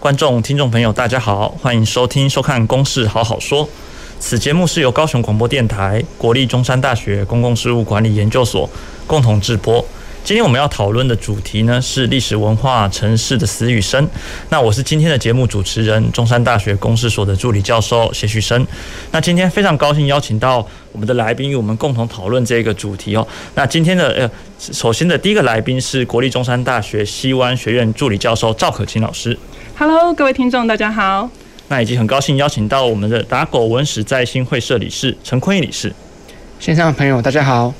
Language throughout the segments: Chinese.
观众、听众朋友，大家好，欢迎收听、收看《公事好好说》。此节目是由高雄广播电台、国立中山大学公共事务管理研究所共同制播。今天我们要讨论的主题呢是历史文化城市的死与生。那我是今天的节目主持人，中山大学公事所的助理教授谢旭升。那今天非常高兴邀请到我们的来宾与我们共同讨论这个主题哦。那今天的呃，首先的第一个来宾是国立中山大学西湾学院助理教授赵可卿老师。Hello，各位听众，大家好。那以及很高兴邀请到我们的打狗文史在新会社理事陈坤义理事。线上的朋友大家好。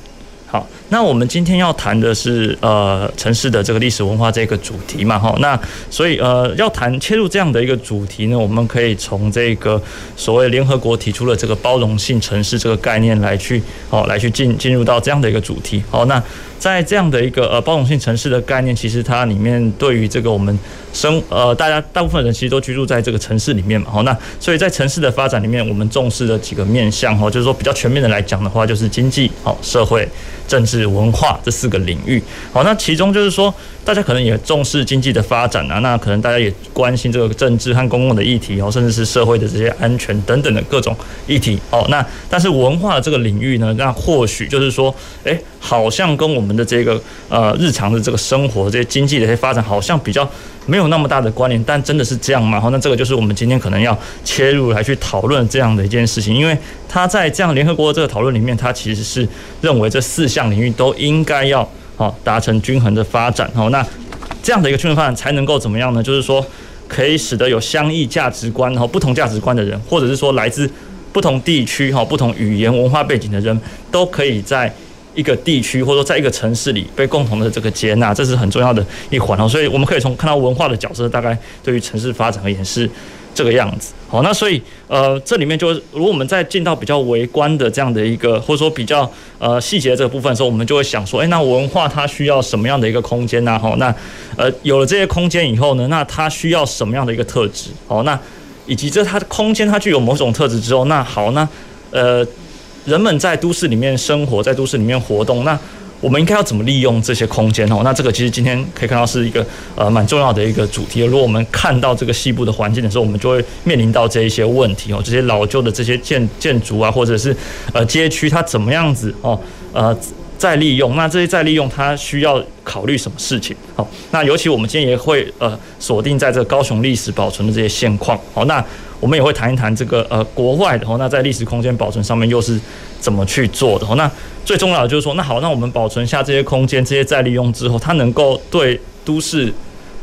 好，那我们今天要谈的是呃城市的这个历史文化这个主题嘛，哈，那所以呃要谈切入这样的一个主题呢，我们可以从这个所谓联合国提出的这个包容性城市这个概念来去哦来去进进入到这样的一个主题，好，那。在这样的一个呃包容性城市的概念，其实它里面对于这个我们生呃大家大部分人其实都居住在这个城市里面嘛，好，那所以在城市的发展里面，我们重视的几个面向哈，就是说比较全面的来讲的话，就是经济、好社会、政治、文化这四个领域，好，那其中就是说。大家可能也重视经济的发展啊，那可能大家也关心这个政治和公共的议题哦，甚至是社会的这些安全等等的各种议题哦。那但是文化这个领域呢，那或许就是说，诶，好像跟我们的这个呃日常的这个生活这些经济的一些发展，好像比较没有那么大的关联。但真的是这样吗？好，那这个就是我们今天可能要切入来去讨论这样的一件事情，因为他在这样联合国的这个讨论里面，他其实是认为这四项领域都应该要。好，达成均衡的发展。好，那这样的一个均衡发展才能够怎么样呢？就是说，可以使得有相异价值观、哈不同价值观的人，或者是说来自不同地区、哈不同语言文化背景的人，都可以在一个地区或者说在一个城市里被共同的这个接纳，这是很重要的一环哦。所以我们可以从看到文化的角色，大概对于城市发展而言是。这个样子，好，那所以呃，这里面就是如果我们在进到比较微观的这样的一个，或者说比较呃细节的这个部分的时候，我们就会想说，诶，那文化它需要什么样的一个空间呢？好，那呃有了这些空间以后呢，那它需要什么样的一个特质？好，那以及这它的空间它具有某种特质之后，那好，那呃人们在都市里面生活，在都市里面活动，那。我们应该要怎么利用这些空间哦？那这个其实今天可以看到是一个呃蛮重要的一个主题。如果我们看到这个西部的环境的时候，我们就会面临到这一些问题哦。这些老旧的这些建建筑啊，或者是呃街区，它怎么样子哦？呃，再利用，那这些再利用，它需要考虑什么事情？好，那尤其我们今天也会呃锁定在这高雄历史保存的这些现况。好，那我们也会谈一谈这个呃国外的哦，那在历史空间保存上面又是怎么去做的？哦，那。最重要的就是说，那好，那我们保存下这些空间，这些再利用之后，它能够对都市，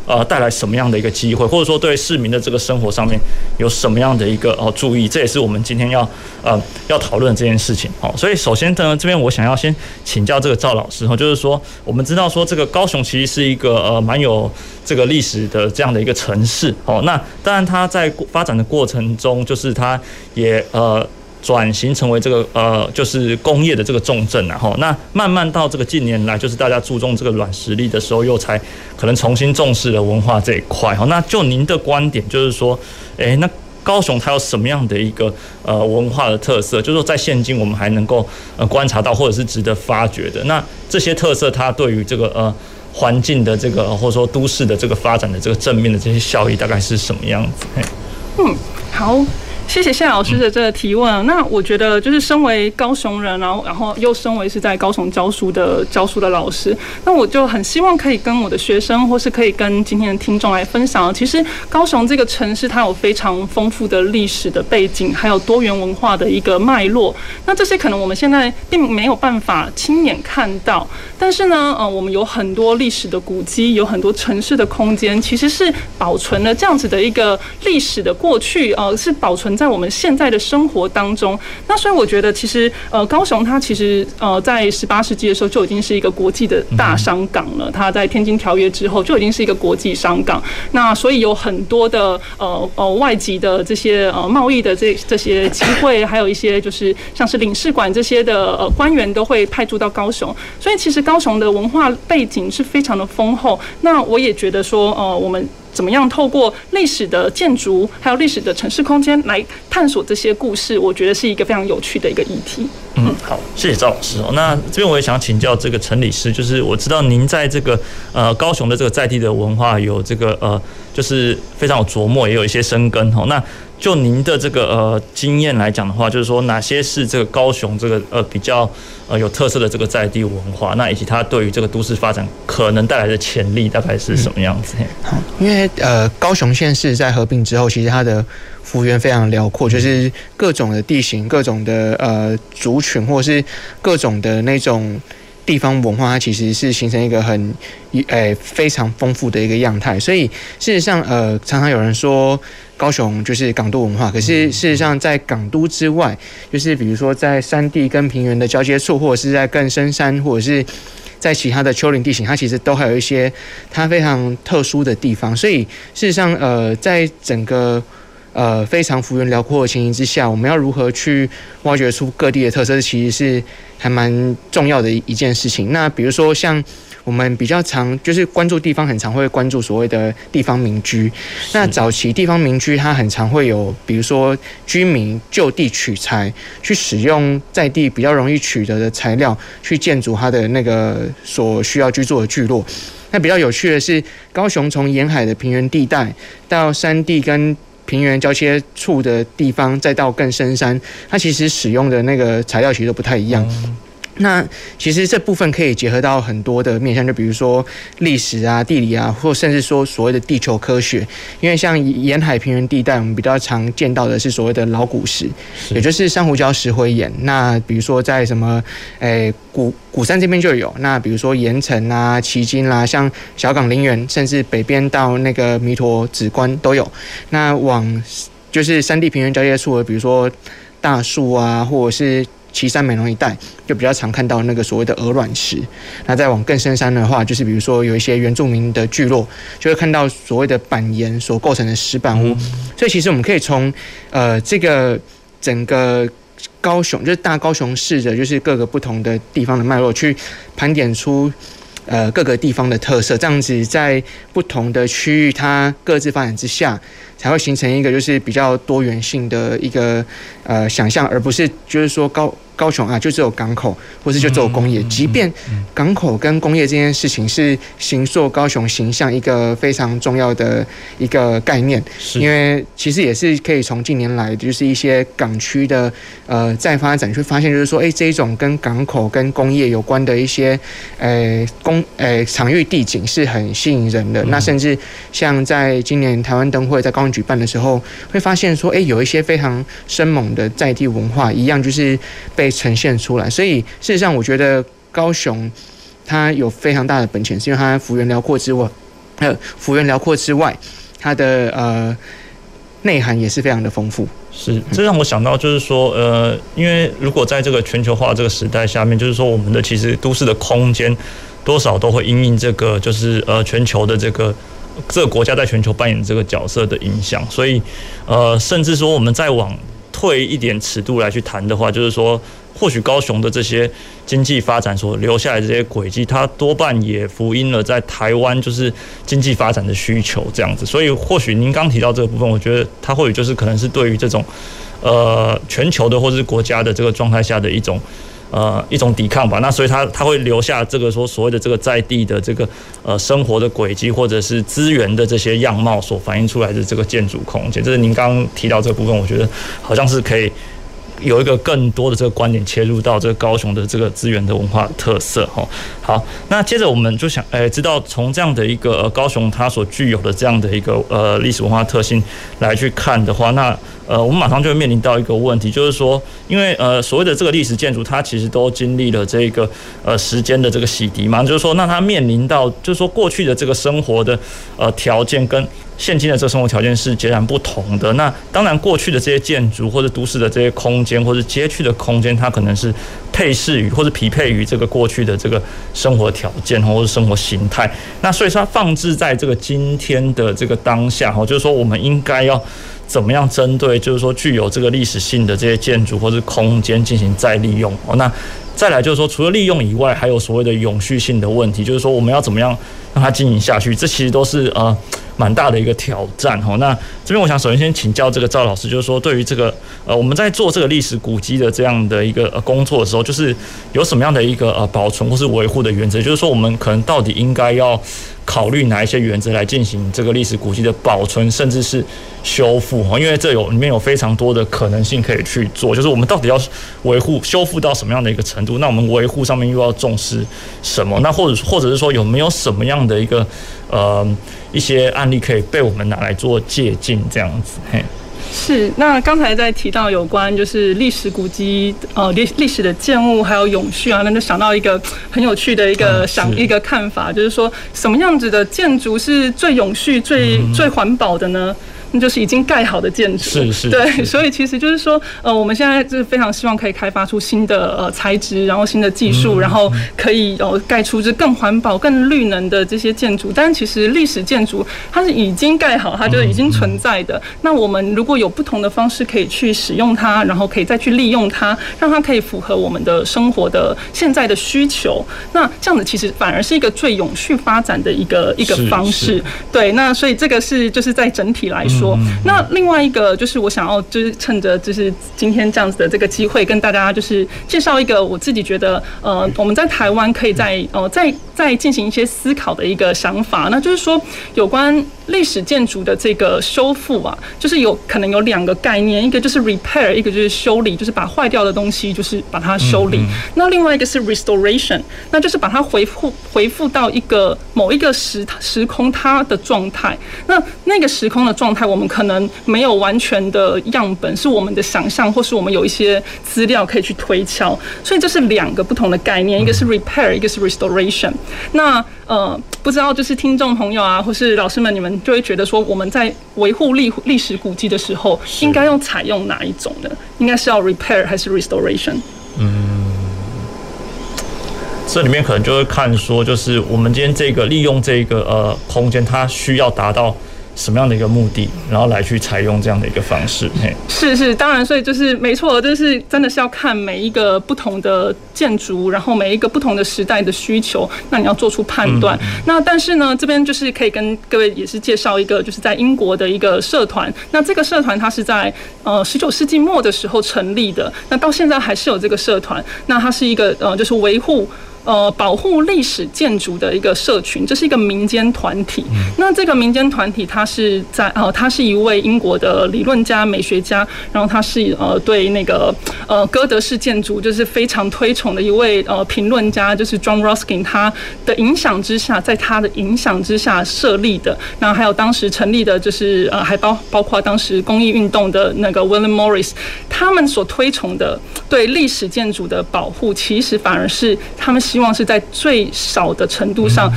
呃，带来什么样的一个机会，或者说对市民的这个生活上面有什么样的一个哦注意，这也是我们今天要呃要讨论这件事情。好，所以首先呢，这边我想要先请教这个赵老师哈，就是说我们知道说这个高雄其实是一个呃蛮有这个历史的这样的一个城市。哦，那当然它在发展的过程中，就是它也呃。转型成为这个呃，就是工业的这个重镇，然后那慢慢到这个近年来，就是大家注重这个软实力的时候，又才可能重新重视了文化这一块。哈，那就您的观点，就是说，诶，那高雄它有什么样的一个呃文化的特色？就是说，在现今我们还能够呃观察到，或者是值得发掘的。那这些特色，它对于这个呃环境的这个，或者说都市的这个发展的这个正面的这些效益，大概是什么样子？嗯，好。谢谢谢老师的这个提问。那我觉得，就是身为高雄人，然后然后又身为是在高雄教书的教书的老师，那我就很希望可以跟我的学生，或是可以跟今天的听众来分享。其实高雄这个城市，它有非常丰富的历史的背景，还有多元文化的一个脉络。那这些可能我们现在并没有办法亲眼看到，但是呢，呃，我们有很多历史的古迹，有很多城市的空间，其实是保存了这样子的一个历史的过去，呃，是保存。在我们现在的生活当中。那所以我觉得，其实呃，高雄它其实呃，在十八世纪的时候就已经是一个国际的大商港了。它在天津条约之后就已经是一个国际商港。那所以有很多的呃呃外籍的这些呃贸易的这这些机会，还有一些就是像是领事馆这些的呃官员都会派驻到高雄。所以其实高雄的文化背景是非常的丰厚。那我也觉得说，呃，我们。怎么样透过历史的建筑，还有历史的城市空间来探索这些故事？我觉得是一个非常有趣的一个议题。嗯，好，谢谢赵老师。那这边我也想请教这个陈理事，就是我知道您在这个呃高雄的这个在地的文化有这个呃，就是非常有琢磨，也有一些生根哦。那就您的这个呃经验来讲的话，就是说哪些是这个高雄这个呃比较呃有特色的这个在地文化，那以及它对于这个都市发展可能带来的潜力大概是什么样子？因为呃高雄县市在合并之后，其实它的幅员非常辽阔，就是各种的地形、各种的呃族群，或是各种的那种。地方文化它其实是形成一个很诶、欸、非常丰富的一个样态，所以事实上呃常常有人说高雄就是港都文化，可是事实上在港都之外，就是比如说在山地跟平原的交接处，或者是在更深山，或者是在其他的丘陵地形，它其实都还有一些它非常特殊的地方，所以事实上呃在整个。呃，非常幅员辽阔的情形之下，我们要如何去挖掘出各地的特色，其实是还蛮重要的一件事情。那比如说，像我们比较常就是关注地方，很常会关注所谓的地方民居。那早期地方民居，它很常会有，比如说居民就地取材，去使用在地比较容易取得的材料，去建筑它的那个所需要居住的聚落。那比较有趣的是，高雄从沿海的平原地带到山地跟平原交接处的地方，再到更深山，它其实使用的那个材料其实都不太一样。那其实这部分可以结合到很多的面向，就比如说历史啊、地理啊，或甚至说所谓的地球科学。因为像沿海平原地带，我们比较常见到的是所谓的老古石，也就是珊瑚礁石灰岩。那比如说在什么，诶，古古山这边就有。那比如说盐城啊、旗津啦，像小港林园，甚至北边到那个弥陀紫关都有。那往就是山地平原交界处的，比如说大树啊，或者是。旗山美浓一带就比较常看到那个所谓的鹅卵石，那再往更深山的话，就是比如说有一些原住民的聚落，就会看到所谓的板岩所构成的石板屋。所以其实我们可以从呃这个整个高雄，就是大高雄市的，就是各个不同的地方的脉络去盘点出。呃，各个地方的特色，这样子在不同的区域，它各自发展之下，才会形成一个就是比较多元性的一个呃想象，而不是就是说高。高雄啊，就只有港口，或是就只有工业。即便港口跟工业这件事情是形塑高雄形象一个非常重要的一个概念，因为其实也是可以从近年来就是一些港区的呃再发展，去发现就是说，哎，这一种跟港口跟工业有关的一些呃工呃场域地景是很吸引人的。那甚至像在今年台湾灯会在高雄举办的时候，会发现说，哎，有一些非常生猛的在地文化，一样就是被。呈现出来，所以事实上，我觉得高雄它有非常大的本钱，是因为它幅员辽阔之外，还有幅员辽阔之外，它的呃内涵也是非常的丰富。是，这让我想到，就是说，呃，因为如果在这个全球化这个时代下面，就是说，我们的其实都市的空间多少都会因应这个，就是呃全球的这个这个国家在全球扮演这个角色的影响，所以呃，甚至说我们再往退一点尺度来去谈的话，就是说。或许高雄的这些经济发展所留下来的这些轨迹，它多半也福音了在台湾就是经济发展的需求这样子。所以，或许您刚提到这个部分，我觉得它或许就是可能是对于这种呃全球的或是国家的这个状态下的一种呃一种抵抗吧。那所以它它会留下这个说所谓的这个在地的这个呃生活的轨迹，或者是资源的这些样貌所反映出来的这个建筑空间。这是您刚刚提到这个部分，我觉得好像是可以。有一个更多的这个观点切入到这个高雄的这个资源的文化特色哈。好，那接着我们就想，诶，知道从这样的一个高雄它所具有的这样的一个呃历史文化特性来去看的话，那呃我们马上就会面临到一个问题，就是说，因为呃所谓的这个历史建筑，它其实都经历了这个呃时间的这个洗涤嘛，就是说，那它面临到就是说过去的这个生活的呃条件跟现今的这个生活条件是截然不同的。那当然，过去的这些建筑或者都市的这些空间或者街区的空间，它可能是配适于或者匹配于这个过去的这个生活条件或者生活形态。那所以说，它放置在这个今天的这个当下，哈，就是说我们应该要。怎么样针对就是说具有这个历史性的这些建筑或者空间进行再利用？哦，那再来就是说，除了利用以外，还有所谓的永续性的问题，就是说我们要怎么样让它经营下去？这其实都是呃蛮大的一个挑战。哈，那这边我想首先先请教这个赵老师，就是说对于这个呃我们在做这个历史古迹的这样的一个呃工作的时候，就是有什么样的一个呃保存或是维护的原则？就是说我们可能到底应该要。考虑哪一些原则来进行这个历史古迹的保存，甚至是修复？哈，因为这有里面有非常多的可能性可以去做。就是我们到底要维护、修复到什么样的一个程度？那我们维护上面又要重视什么？那或者或者是说有没有什么样的一个呃一些案例可以被我们拿来做借鉴？这样子，嘿。是，那刚才在提到有关就是历史古迹，呃，历历史的建物还有永续啊，那就想到一个很有趣的一个想一个看法，就是说什么样子的建筑是最永续、最最环保的呢？那就是已经盖好的建筑，是是，对，所以其实就是说，呃，我们现在就是非常希望可以开发出新的呃材质，然后新的技术，然后可以呃盖出这更环保、更绿能的这些建筑。但其实历史建筑它是已经盖好，它就已经存在的。那我们如果有不同的方式可以去使用它，然后可以再去利用它，让它可以符合我们的生活的现在的需求，那这样子其实反而是一个最永续发展的一个一个方式。对，那所以这个是就是在整体来说。说，那另外一个就是我想要就是趁着就是今天这样子的这个机会，跟大家就是介绍一个我自己觉得呃我们在台湾可以在呃在在进行一些思考的一个想法，那就是说有关历史建筑的这个修复啊，就是有可能有两个概念，一个就是 repair，一个就是修理，就是把坏掉的东西就是把它修理。那另外一个是 restoration，那就是把它恢复恢复到一个某一个时时空它的状态。那那个时空的状态。我们可能没有完全的样本，是我们的想象，或是我们有一些资料可以去推敲，所以这是两个不同的概念，一个是 repair，一个是 restoration。那呃，不知道就是听众朋友啊，或是老师们，你们就会觉得说，我们在维护历历史古迹的时候，应该用采用哪一种呢？应该是要 repair 还是 restoration？嗯，这里面可能就会看说，就是我们今天这个利用这个呃空间，它需要达到。什么样的一个目的，然后来去采用这样的一个方式？嘿，是是，当然，所以就是没错，就是真的是要看每一个不同的建筑，然后每一个不同的时代的需求，那你要做出判断。嗯、那但是呢，这边就是可以跟各位也是介绍一个，就是在英国的一个社团。那这个社团它是在呃十九世纪末的时候成立的，那到现在还是有这个社团。那它是一个呃，就是维护。呃，保护历史建筑的一个社群，这是一个民间团体。那这个民间团体，他是在呃，他是一位英国的理论家、美学家，然后他是呃，对那个呃哥德式建筑就是非常推崇的一位呃评论家，就是 John Ruskin，他的影响之下，在他的影响之下设立的。那还有当时成立的，就是呃，还包包括当时公益运动的那个 William Morris，他们所推崇的对历史建筑的保护，其实反而是他们希希望是在最少的程度上，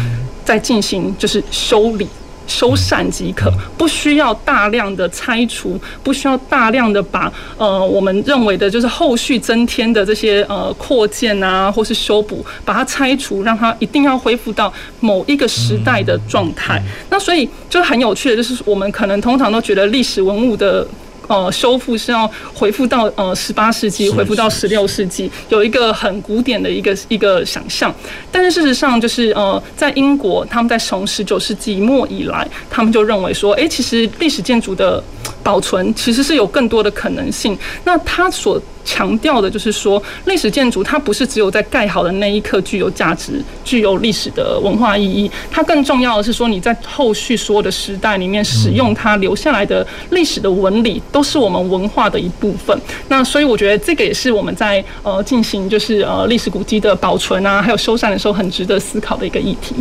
在进行就是修理、修缮即可，不需要大量的拆除，不需要大量的把呃我们认为的就是后续增添的这些呃扩建啊，或是修补，把它拆除，让它一定要恢复到某一个时代的状态。那所以就很有趣的，就是我们可能通常都觉得历史文物的。呃，修复是要回复到呃十八世纪，回复到十六世纪，有一个很古典的一个一个想象。但是事实上，就是呃，在英国，他们在从十九世纪末以来，他们就认为说，哎，其实历史建筑的保存其实是有更多的可能性。那他所强调的就是说，历史建筑它不是只有在盖好的那一刻具有价值、具有历史的文化意义，它更重要的是说，你在后续所有的时代里面使用它留下来的历史的纹理，都是我们文化的一部分。那所以我觉得这个也是我们在呃进行就是呃历史古迹的保存啊，还有修缮的时候，很值得思考的一个议题。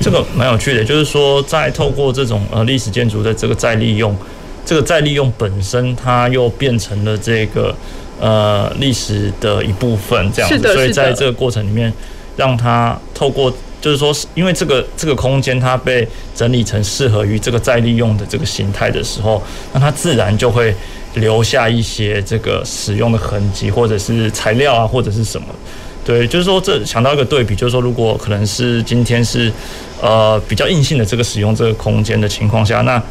这个蛮有趣的，就是说在透过这种呃历史建筑的这个再利用，这个再利用本身，它又变成了这个。呃，历史的一部分这样子，所以在这个过程里面，让它透过就是说，因为这个这个空间它被整理成适合于这个再利用的这个形态的时候，那它自然就会留下一些这个使用的痕迹，或者是材料啊，或者是什么。对，就是说，这想到一个对比，就是说，如果可能是今天是呃比较硬性的这个使用这个空间的情况下，那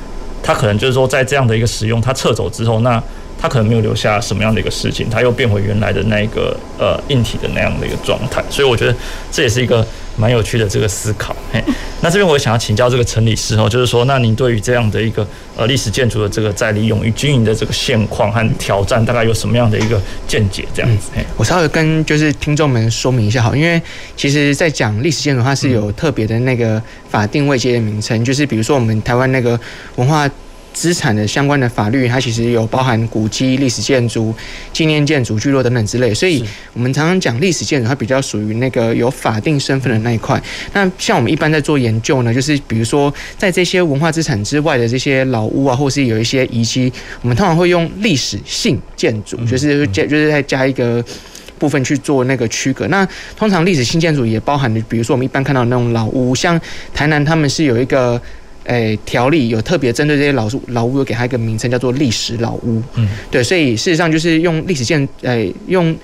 它可能就是说，在这样的一个使用，它撤走之后，那它可能没有留下什么样的一个事情，它又变回原来的那个呃硬体的那样的一个状态，所以我觉得这也是一个。蛮有趣的这个思考，嘿，那这边我也想要请教这个陈理师哦，就是说，那您对于这样的一个呃历史建筑的这个再利用与经营的这个现况和挑战，大概有什么样的一个见解？这样子，嗯，我稍微跟就是听众们说明一下好，因为其实在讲历史建筑，它是有特别的那个法定位阶的名称，就是比如说我们台湾那个文化。资产的相关的法律，它其实有包含古迹、历史建筑、纪念建筑、聚落等等之类，所以我们常常讲历史建筑，它比较属于那个有法定身份的那一块。那像我们一般在做研究呢，就是比如说在这些文化资产之外的这些老屋啊，或是有一些遗迹，我们通常会用历史性建筑，就是加就是再加一个部分去做那个区隔。那通常历史性建筑也包含的，比如说我们一般看到那种老屋，像台南他们是有一个。诶，条例有特别针对这些老屋，老屋有给它一个名称叫做历史老屋。嗯，对，所以事实上就是用历史建，诶，用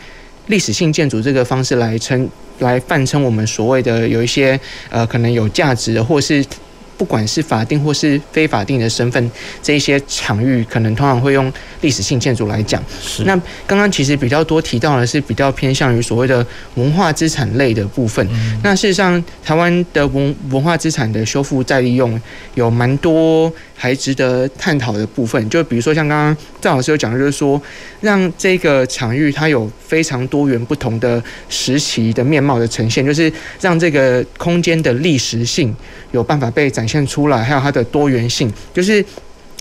历史性建筑这个方式来称，来泛称我们所谓的有一些呃，可能有价值的，或是。不管是法定或是非法定的身份，这一些场域可能通常会用历史性建筑来讲。是。那刚刚其实比较多提到的是比较偏向于所谓的文化资产类的部分。嗯。那事实上，台湾的文文化资产的修复再利用有蛮多还值得探讨的部分。就比如说像刚刚赵老师有讲，就是说让这个场域它有非常多元不同的时期的面貌的呈现，就是让这个空间的历史性有办法被展现出来，还有它的多元性，就是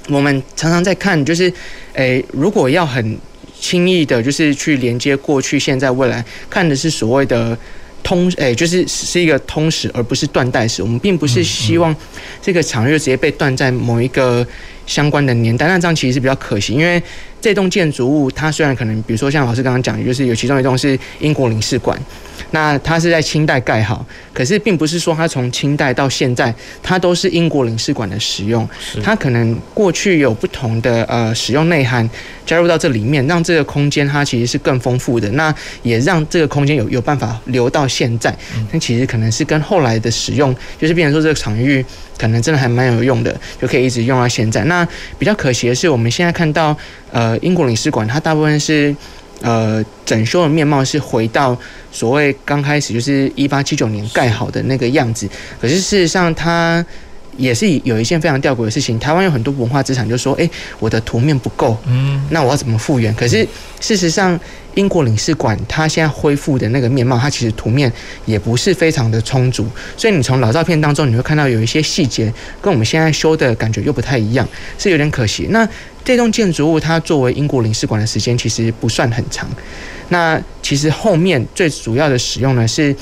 我们常常在看，就是，诶，如果要很轻易的，就是去连接过去、现在、未来，看的是所谓的通，诶，就是是一个通史，而不是断代史。我们并不是希望这个场域直接被断在某一个相关的年代，那这样其实是比较可惜，因为这栋建筑物它虽然可能，比如说像老师刚刚讲，就是有其中一栋是英国领事馆。那它是在清代盖好，可是并不是说它从清代到现在，它都是英国领事馆的使用。它可能过去有不同的呃使用内涵加入到这里面，让这个空间它其实是更丰富的。那也让这个空间有有办法留到现在。但其实可能是跟后来的使用，就是变成说这个场域可能真的还蛮有用的，就可以一直用到现在。那比较可惜的是，我们现在看到呃英国领事馆，它大部分是。呃，整修的面貌是回到所谓刚开始就是一八七九年盖好的那个样子，可是事实上它也是有一件非常吊诡的事情。台湾有很多文化资产，就说：“诶，我的图面不够，嗯，那我要怎么复原？”可是事实上，英国领事馆它现在恢复的那个面貌，它其实图面也不是非常的充足，所以你从老照片当中你会看到有一些细节跟我们现在修的感觉又不太一样，是有点可惜。那这栋建筑物它作为英国领事馆的时间其实不算很长，那其实后面最主要的使用呢是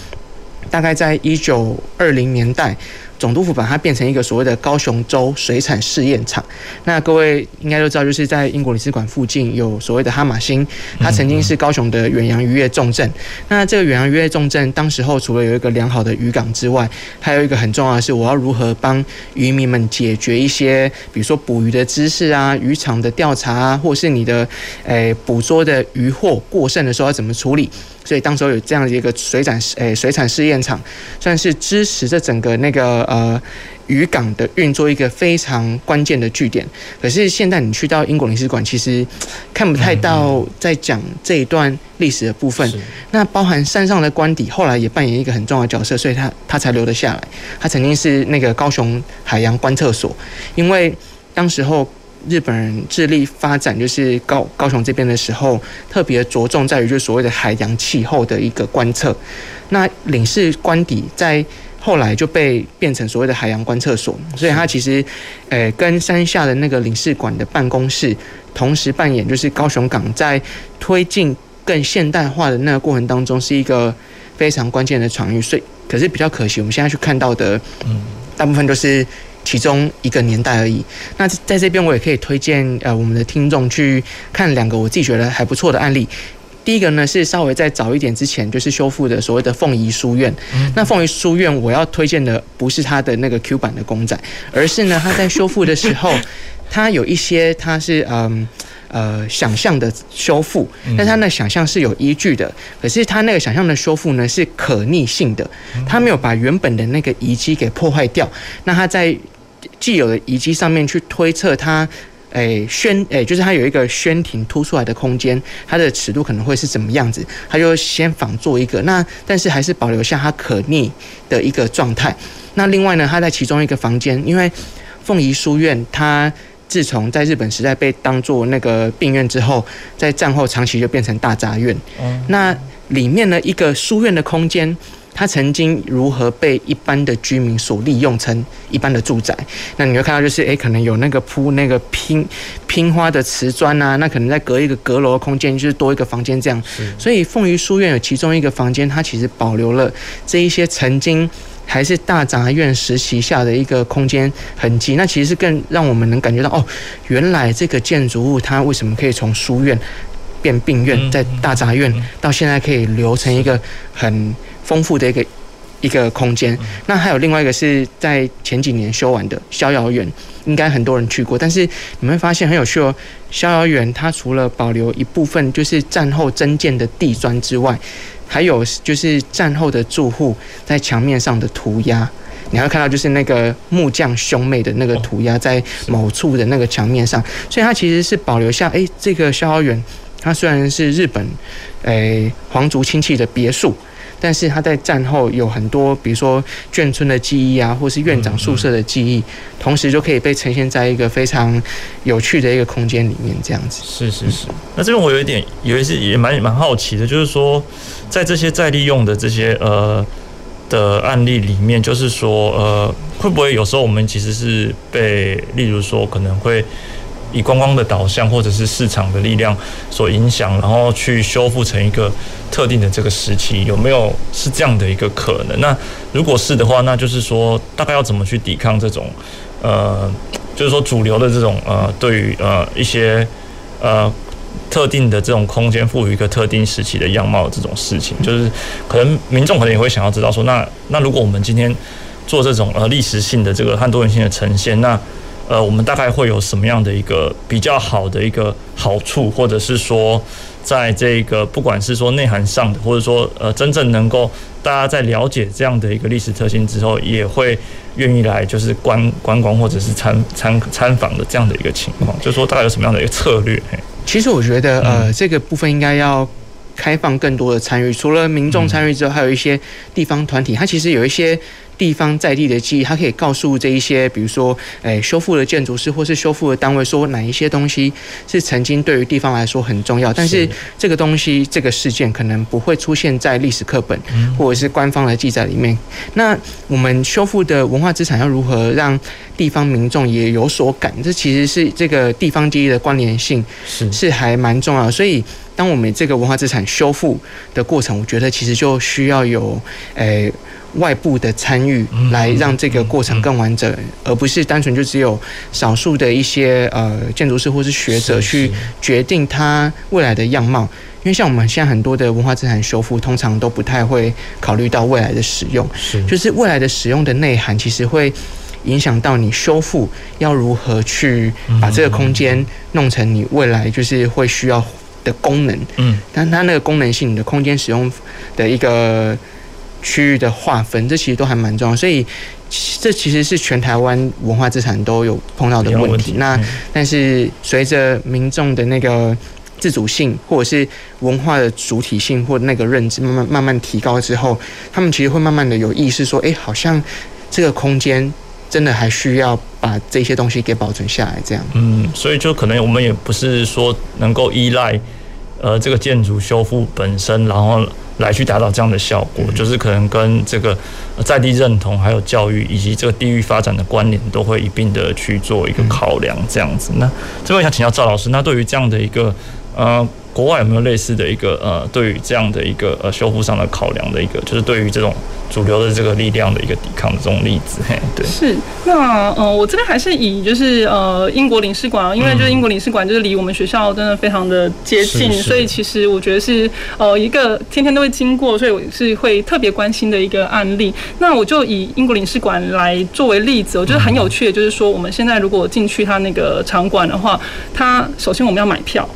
大概在一九二零年代。总督府把它变成一个所谓的高雄州水产试验场。那各位应该都知道，就是在英国领事馆附近有所谓的哈马星，它曾经是高雄的远洋渔业重镇。那这个远洋渔业重镇，当时候除了有一个良好的渔港之外，还有一个很重要的是，我要如何帮渔民们解决一些，比如说捕鱼的知识啊、渔场的调查啊，或是你的诶捕捉的渔获过剩的时候要怎么处理。所以当时候有这样的一个水产诶水产试验场，算是支持着整个那个呃渔港的运作一个非常关键的据点。可是现在你去到英国领事馆，其实看不太到在讲这一段历史的部分。那包含山上的官邸，后来也扮演一个很重要的角色，所以他他才留得下来。他曾经是那个高雄海洋观测所，因为当时候。日本人致力发展就是高高雄这边的时候，特别着重在于就所谓的海洋气候的一个观测。那领事官邸在后来就被变成所谓的海洋观测所，所以它其实，诶，跟山下的那个领事馆的办公室同时扮演就是高雄港在推进更现代化的那个过程当中是一个非常关键的场域。所以，可是比较可惜，我们现在去看到的，嗯，大部分都是。其中一个年代而已。那在这边，我也可以推荐呃我们的听众去看两个我自己觉得还不错的案例。第一个呢是稍微再早一点之前就是修复的所谓的凤仪书院。那凤仪书院我要推荐的不是它的那个 Q 版的公仔，而是呢它在修复的时候，它有一些它是嗯。呃，想象的修复，但它那想象是有依据的。可是它那个想象的修复呢，是可逆性的，它没有把原本的那个遗迹给破坏掉。那它在既有的遗迹上面去推测它，诶，宣诶，就是它有一个宣庭凸出来的空间，它的尺度可能会是怎么样子？它就先仿做一个，那但是还是保留下它可逆的一个状态。那另外呢，它在其中一个房间，因为凤仪书院它。自从在日本时代被当做那个病院之后，在战后长期就变成大杂院。嗯那里面呢，一个书院的空间，它曾经如何被一般的居民所利用成一般的住宅？那你会看到，就是诶，可能有那个铺那个拼拼花的瓷砖啊，那可能再隔一个阁楼的空间，就是多一个房间这样。所以凤仪书院有其中一个房间，它其实保留了这一些曾经。还是大杂院时期下的一个空间痕迹，那其实是更让我们能感觉到哦，原来这个建筑物它为什么可以从书院变病院，在大杂院到现在可以留成一个很丰富的一个一个空间。那还有另外一个是在前几年修完的逍遥园，应该很多人去过，但是你们会发现很有趣哦，逍遥园它除了保留一部分就是战后增建的地砖之外。还有就是战后的住户在墙面上的涂鸦，你会看到就是那个木匠兄妹的那个涂鸦在某处的那个墙面上，所以它其实是保留下，哎，这个逍遥园，它虽然是日本，诶皇族亲戚的别墅。但是他在战后有很多，比如说眷村的记忆啊，或是院长宿舍的记忆，同时就可以被呈现在一个非常有趣的一个空间里面，这样子。是是是。那这边我有一点，有一些也蛮蛮好奇的，就是说，在这些再利用的这些呃的案例里面，就是说呃，会不会有时候我们其实是被，例如说可能会。以观光的导向或者是市场的力量所影响，然后去修复成一个特定的这个时期，有没有是这样的一个可能？那如果是的话，那就是说大概要怎么去抵抗这种呃，就是说主流的这种呃，对于呃一些呃特定的这种空间赋予一个特定时期的样貌这种事情，就是可能民众可能也会想要知道说，那那如果我们今天做这种呃历史性的这个和多元性的呈现，那呃，我们大概会有什么样的一个比较好的一个好处，或者是说，在这个不管是说内涵上的，或者说呃，真正能够大家在了解这样的一个历史特性之后，也会愿意来就是观观光或者是参参参访的这样的一个情况，就是说大概有什么样的一个策略？其实我觉得呃，这个部分应该要开放更多的参与，除了民众参与之后，还有一些地方团体，它其实有一些。地方在地的记忆，它可以告诉这一些，比如说，诶，修复的建筑师或是修复的单位，说哪一些东西是曾经对于地方来说很重要，但是这个东西这个事件可能不会出现在历史课本或者是官方的记载里面。那我们修复的文化资产要如何让地方民众也有所感？这其实是这个地方记忆的关联性是是还蛮重要的。所以，当我们这个文化资产修复的过程，我觉得其实就需要有诶。外部的参与来让这个过程更完整，而不是单纯就只有少数的一些呃建筑师或是学者去决定它未来的样貌。因为像我们现在很多的文化资产修复，通常都不太会考虑到未来的使用，是就是未来的使用的内涵，其实会影响到你修复要如何去把这个空间弄成你未来就是会需要的功能。嗯，但它那个功能性，你的空间使用的一个。区域的划分，这其实都还蛮重要，所以这其实是全台湾文化资产都有碰到的问题。那但是随着民众的那个自主性，或者是文化的主体性，或那个认知慢慢慢慢提高之后，他们其实会慢慢的有意识说，哎，好像这个空间真的还需要把这些东西给保存下来，这样。嗯，所以就可能我们也不是说能够依赖呃这个建筑修复本身，然后。来去达到这样的效果，就是可能跟这个在地认同、还有教育以及这个地域发展的关联，都会一并的去做一个考量，这样子。那这边想请教赵老师，那对于这样的一个呃国外有没有类似的一个呃，对于这样的一个呃修复上的考量的一个，就是对于这种主流的这个力量的一个抵抗的这种例子？嘿，对，是。那呃，我这边还是以就是呃英国领事馆，因为就是英国领事馆就是离我们学校真的非常的接近，所以其实我觉得是呃一个天天都会经过，所以我是会特别关心的一个案例。那我就以英国领事馆来作为例子，我觉得很有趣的，就是说我们现在如果进去他那个场馆的话，他首先我们要买票。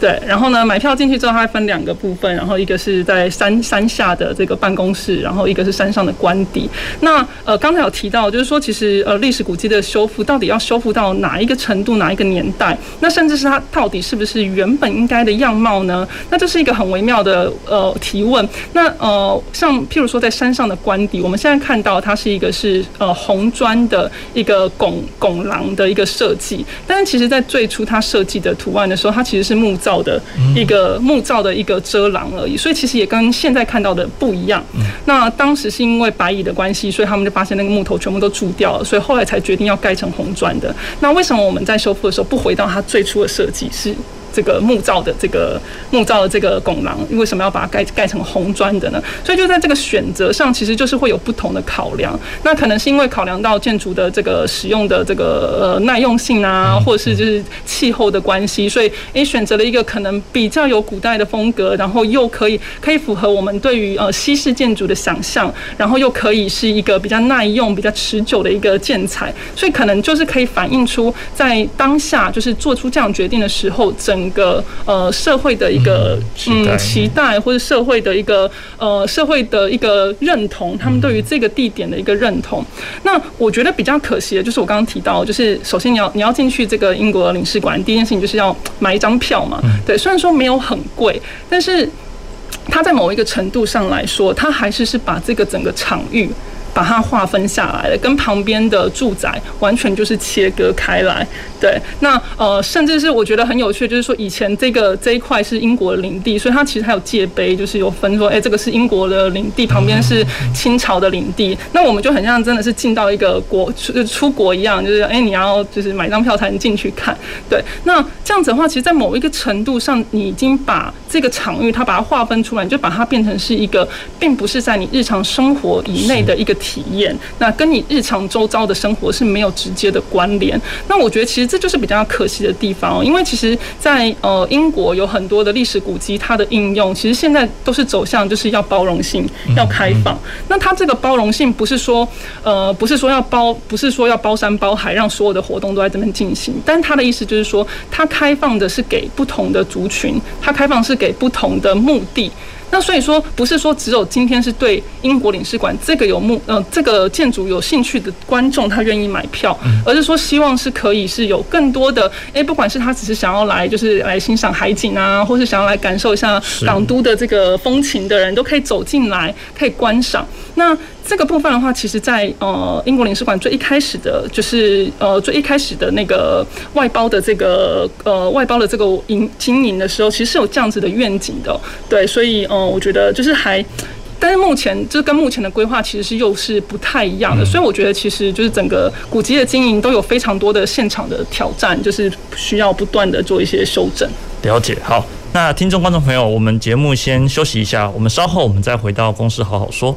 对，然后呢，买票进去之后，它分两个部分，然后一个是在山山下的这个办公室，然后一个是山上的官邸。那呃，刚才有提到，就是说，其实呃，历史古迹的修复到底要修复到哪一个程度，哪一个年代？那甚至是它到底是不是原本应该的样貌呢？那这是一个很微妙的呃提问。那呃，像譬如说在山上的官邸，我们现在看到它是一个是呃红砖的一个拱拱廊的一个设计，但是其实在最初它设计的图案的时候，它其实是木造的一个木造的一个遮廊而已，所以其实也跟现在看到的不一样。那当时是因为白蚁的关系，所以他们就发现那个木头全部都蛀掉了，所以后来才决定要盖成红砖的。那为什么我们在修复的时候不回到它最初的设计是？这个木造的这个木造的这个拱廊，为什么要把它盖盖成红砖的呢？所以就在这个选择上，其实就是会有不同的考量。那可能是因为考量到建筑的这个使用的这个呃耐用性啊，或者是就是气候的关系，所以诶选择了一个可能比较有古代的风格，然后又可以可以符合我们对于呃西式建筑的想象，然后又可以是一个比较耐用、比较持久的一个建材，所以可能就是可以反映出在当下就是做出这样决定的时候整。整个呃社会的一个嗯期待，或者社会的一个呃社会的一个认同，他们对于这个地点的一个认同。那我觉得比较可惜的就是我刚刚提到，就是首先你要你要进去这个英国领事馆，第一件事情就是要买一张票嘛。对，虽然说没有很贵，但是它在某一个程度上来说，它还是是把这个整个场域。把它划分下来了，跟旁边的住宅完全就是切割开来。对，那呃，甚至是我觉得很有趣，就是说以前这个这一块是英国的领地，所以它其实还有界碑，就是有分说，哎，这个是英国的领地，旁边是清朝的领地。那我们就很像真的是进到一个国出出国一样，就是哎，你要就是买张票才能进去看。对，那这样子的话，其实，在某一个程度上，你已经把这个场域它把它划分出来，你就把它变成是一个，并不是在你日常生活以内的一个。体验，那跟你日常周遭的生活是没有直接的关联。那我觉得其实这就是比较可惜的地方，因为其实在呃英国有很多的历史古迹，它的应用其实现在都是走向就是要包容性，要开放。那它这个包容性不是说呃不是说要包，不是说要包山包海，让所有的活动都在这边进行。但它的意思就是说，它开放的是给不同的族群，它开放是给不同的目的。那所以说，不是说只有今天是对英国领事馆这个有目呃这个建筑有兴趣的观众，他愿意买票，而是说希望是可以是有更多的，哎，不管是他只是想要来就是来欣赏海景啊，或是想要来感受一下港都的这个风情的人，都可以走进来，可以观赏。那这个部分的话，其实，在呃英国领事馆最一开始的，就是呃最一开始的那个外包的这个呃外包的这个营经营的时候，其实是有这样子的愿景的，对，所以呃我觉得就是还，但是目前就是跟目前的规划其实是又是不太一样的，所以我觉得其实就是整个古籍的经营都有非常多的现场的挑战，就是需要不断的做一些修正。了解，好，那听众观众朋友，我们节目先休息一下，我们稍后我们再回到公司好好说。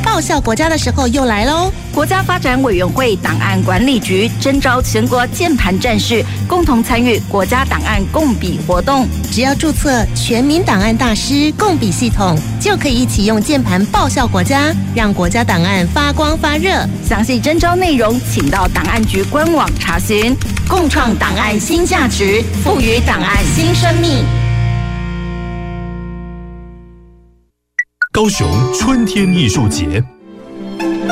报效国家的时候又来喽！国家发展委员会档案管理局征召全国键盘战士，共同参与国家档案共笔活动。只要注册全民档案大师共笔系统，就可以一起用键盘报效国家，让国家档案发光发热。详细征招内容，请到档案局官网查询。共创档案新价值，赋予档案新生命。高雄春天艺术节，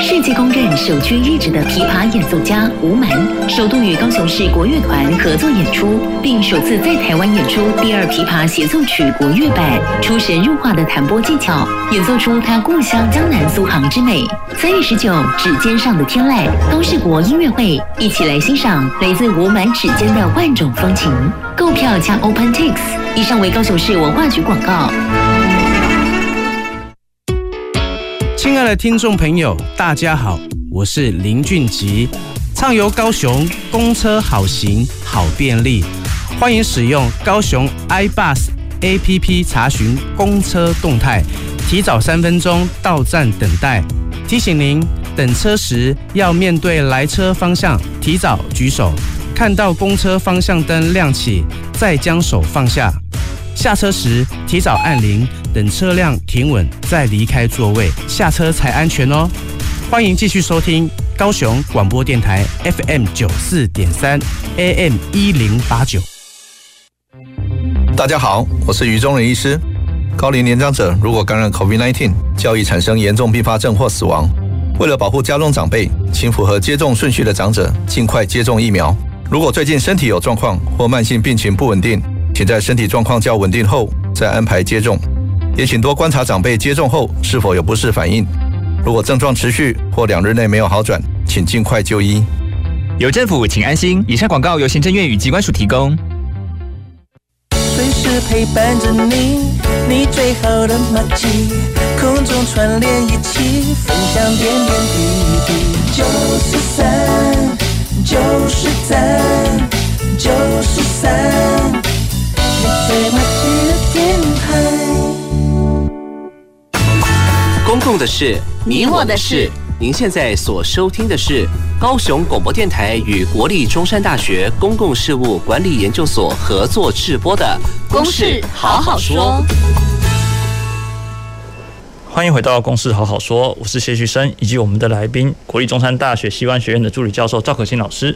世界公认首屈一指的琵琶演奏家吴蛮，首度与高雄市国乐团合作演出，并首次在台湾演出第二琵琶协奏曲国乐版，出神入化的弹拨技巧，演奏出他故乡江南苏杭之美。三月十九，指尖上的天籁高士国音乐会，一起来欣赏来自吴蛮指尖的万种风情。购票加 OpenTix，以上为高雄市文化局广告。亲爱的听众朋友，大家好，我是林俊吉，畅游高雄，公车好行好便利，欢迎使用高雄 iBus APP 查询公车动态，提早三分钟到站等待。提醒您，等车时要面对来车方向，提早举手，看到公车方向灯亮起，再将手放下。下车时提早按铃，等车辆停稳再离开座位，下车才安全哦。欢迎继续收听高雄广播电台 FM 九四点三 AM 一零八九。大家好，我是于中仁医师。高龄年长者如果感染 COVID-19，较易产生严重并发症或死亡。为了保护家中长辈，请符合接种顺序的长者尽快接种疫苗。如果最近身体有状况或慢性病情不稳定，请在身体状况较稳定后再安排接种，也请多观察长辈接种后是否有不适反应。如果症状持续或两日内没有好转，请尽快就医。有政府，请安心。以上广告由行政院与机关署提供。随时陪伴着你，你最好的默契，空中串联一起，分享点点滴滴。九十三，九十三，九十三。公共的事，你我的事。您现在所收听的是高雄广播电台与国立中山大学公共事务管理研究所合作制播的《公事好好说》。欢迎回到《公事好好说》，我是谢旭升，以及我们的来宾，国立中山大学西湾学院的助理教授赵可欣老师。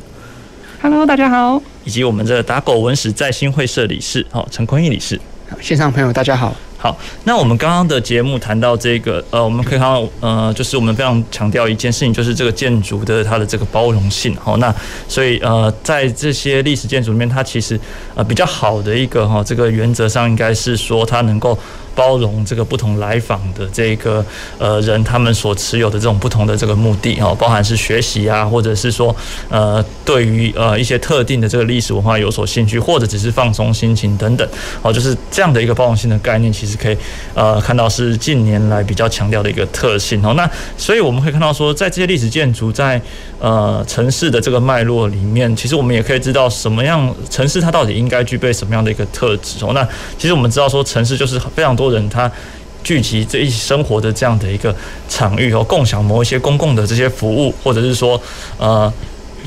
Hello，大家好。以及我们的打狗文史在新会社理事，哦，陈坤义理事。线上朋友大家好。好，那我们刚刚的节目谈到这个，呃，我们可以看到，呃，就是我们非常强调一件事情，就是这个建筑的它的这个包容性。好，那所以呃，在这些历史建筑里面，它其实呃比较好的一个哈，这个原则上应该是说它能够。包容这个不同来访的这个呃人，他们所持有的这种不同的这个目的哦，包含是学习啊，或者是说呃对于呃一些特定的这个历史文化有所兴趣，或者只是放松心情等等哦，就是这样的一个包容性的概念，其实可以呃看到是近年来比较强调的一个特性哦。那所以我们可以看到说，在这些历史建筑在呃城市的这个脉络里面，其实我们也可以知道什么样城市它到底应该具备什么样的一个特质哦。那其实我们知道说，城市就是非常多。人他聚集这一起生活的这样的一个场域哦，共享某一些公共的这些服务，或者是说呃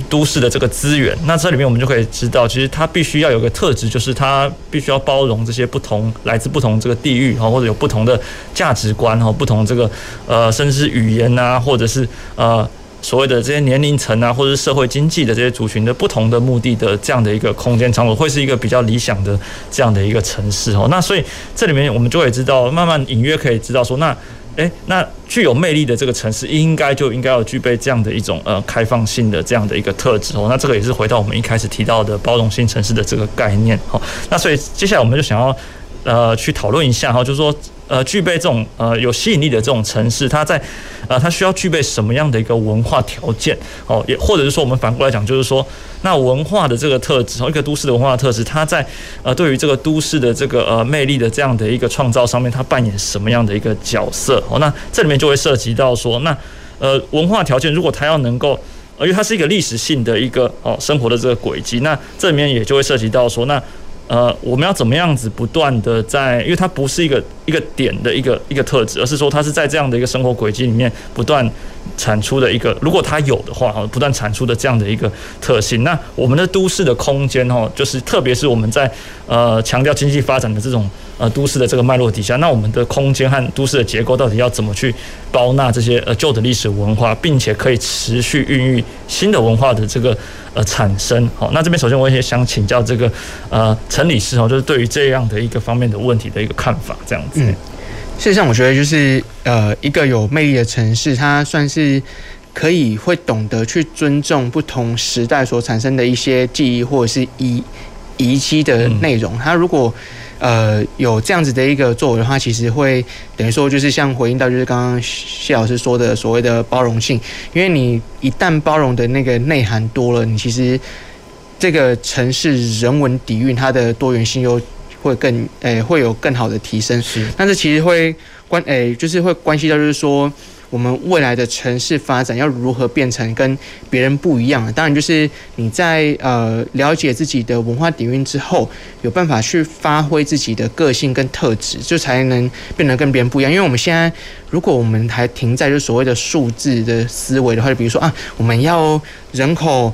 都市的这个资源。那这里面我们就可以知道，其实它必须要有个特质，就是它必须要包容这些不同来自不同这个地域哈，或者有不同的价值观哈，不同这个呃甚至是语言呐，或者是呃。所谓的这些年龄层啊，或者是社会经济的这些族群的不同的目的的这样的一个空间场所，会是一个比较理想的这样的一个城市哦。那所以这里面我们就会知道，慢慢隐约可以知道说，那诶，那具有魅力的这个城市，应该就应该要具备这样的一种呃开放性的这样的一个特质哦。那这个也是回到我们一开始提到的包容性城市的这个概念哦。那所以接下来我们就想要呃去讨论一下哈，就是说。呃，具备这种呃有吸引力的这种城市，它在呃它需要具备什么样的一个文化条件？哦，也或者是说，我们反过来讲，就是说，那文化的这个特质，一个都市的文化特质，它在呃对于这个都市的这个呃魅力的这样的一个创造上面，它扮演什么样的一个角色？哦，那这里面就会涉及到说，那呃文化条件如果它要能够，因为它是一个历史性的一个哦生活的这个轨迹，那这里面也就会涉及到说，那。呃，我们要怎么样子不断的在，因为它不是一个一个点的一个一个特质，而是说它是在这样的一个生活轨迹里面不断产出的一个，如果它有的话，哈，不断产出的这样的一个特性。那我们的都市的空间，哈，就是特别是我们在呃强调经济发展的这种。呃，都市的这个脉络底下，那我们的空间和都市的结构到底要怎么去包纳这些呃旧的历史文化，并且可以持续孕育新的文化的这个呃产生？好，那这边首先我也想请教这个呃陈理事哦，就是对于这样的一个方面的问题的一个看法，这样子。嗯事实上，我觉得就是呃，一个有魅力的城市，它算是可以会懂得去尊重不同时代所产生的一些记忆或者是遗遗迹的内容。它如果呃有这样子的一个作为的话，其实会等于说就是像回应到就是刚刚谢老师说的所谓的包容性，因为你一旦包容的那个内涵多了，你其实这个城市人文底蕴它的多元性又。会更诶、欸，会有更好的提升。是，但是其实会关诶、欸，就是会关系到，就是说我们未来的城市发展要如何变成跟别人不一样的。当然，就是你在呃了解自己的文化底蕴之后，有办法去发挥自己的个性跟特质，就才能变得跟别人不一样。因为我们现在，如果我们还停在就所谓的数字的思维的话，就比如说啊，我们要人口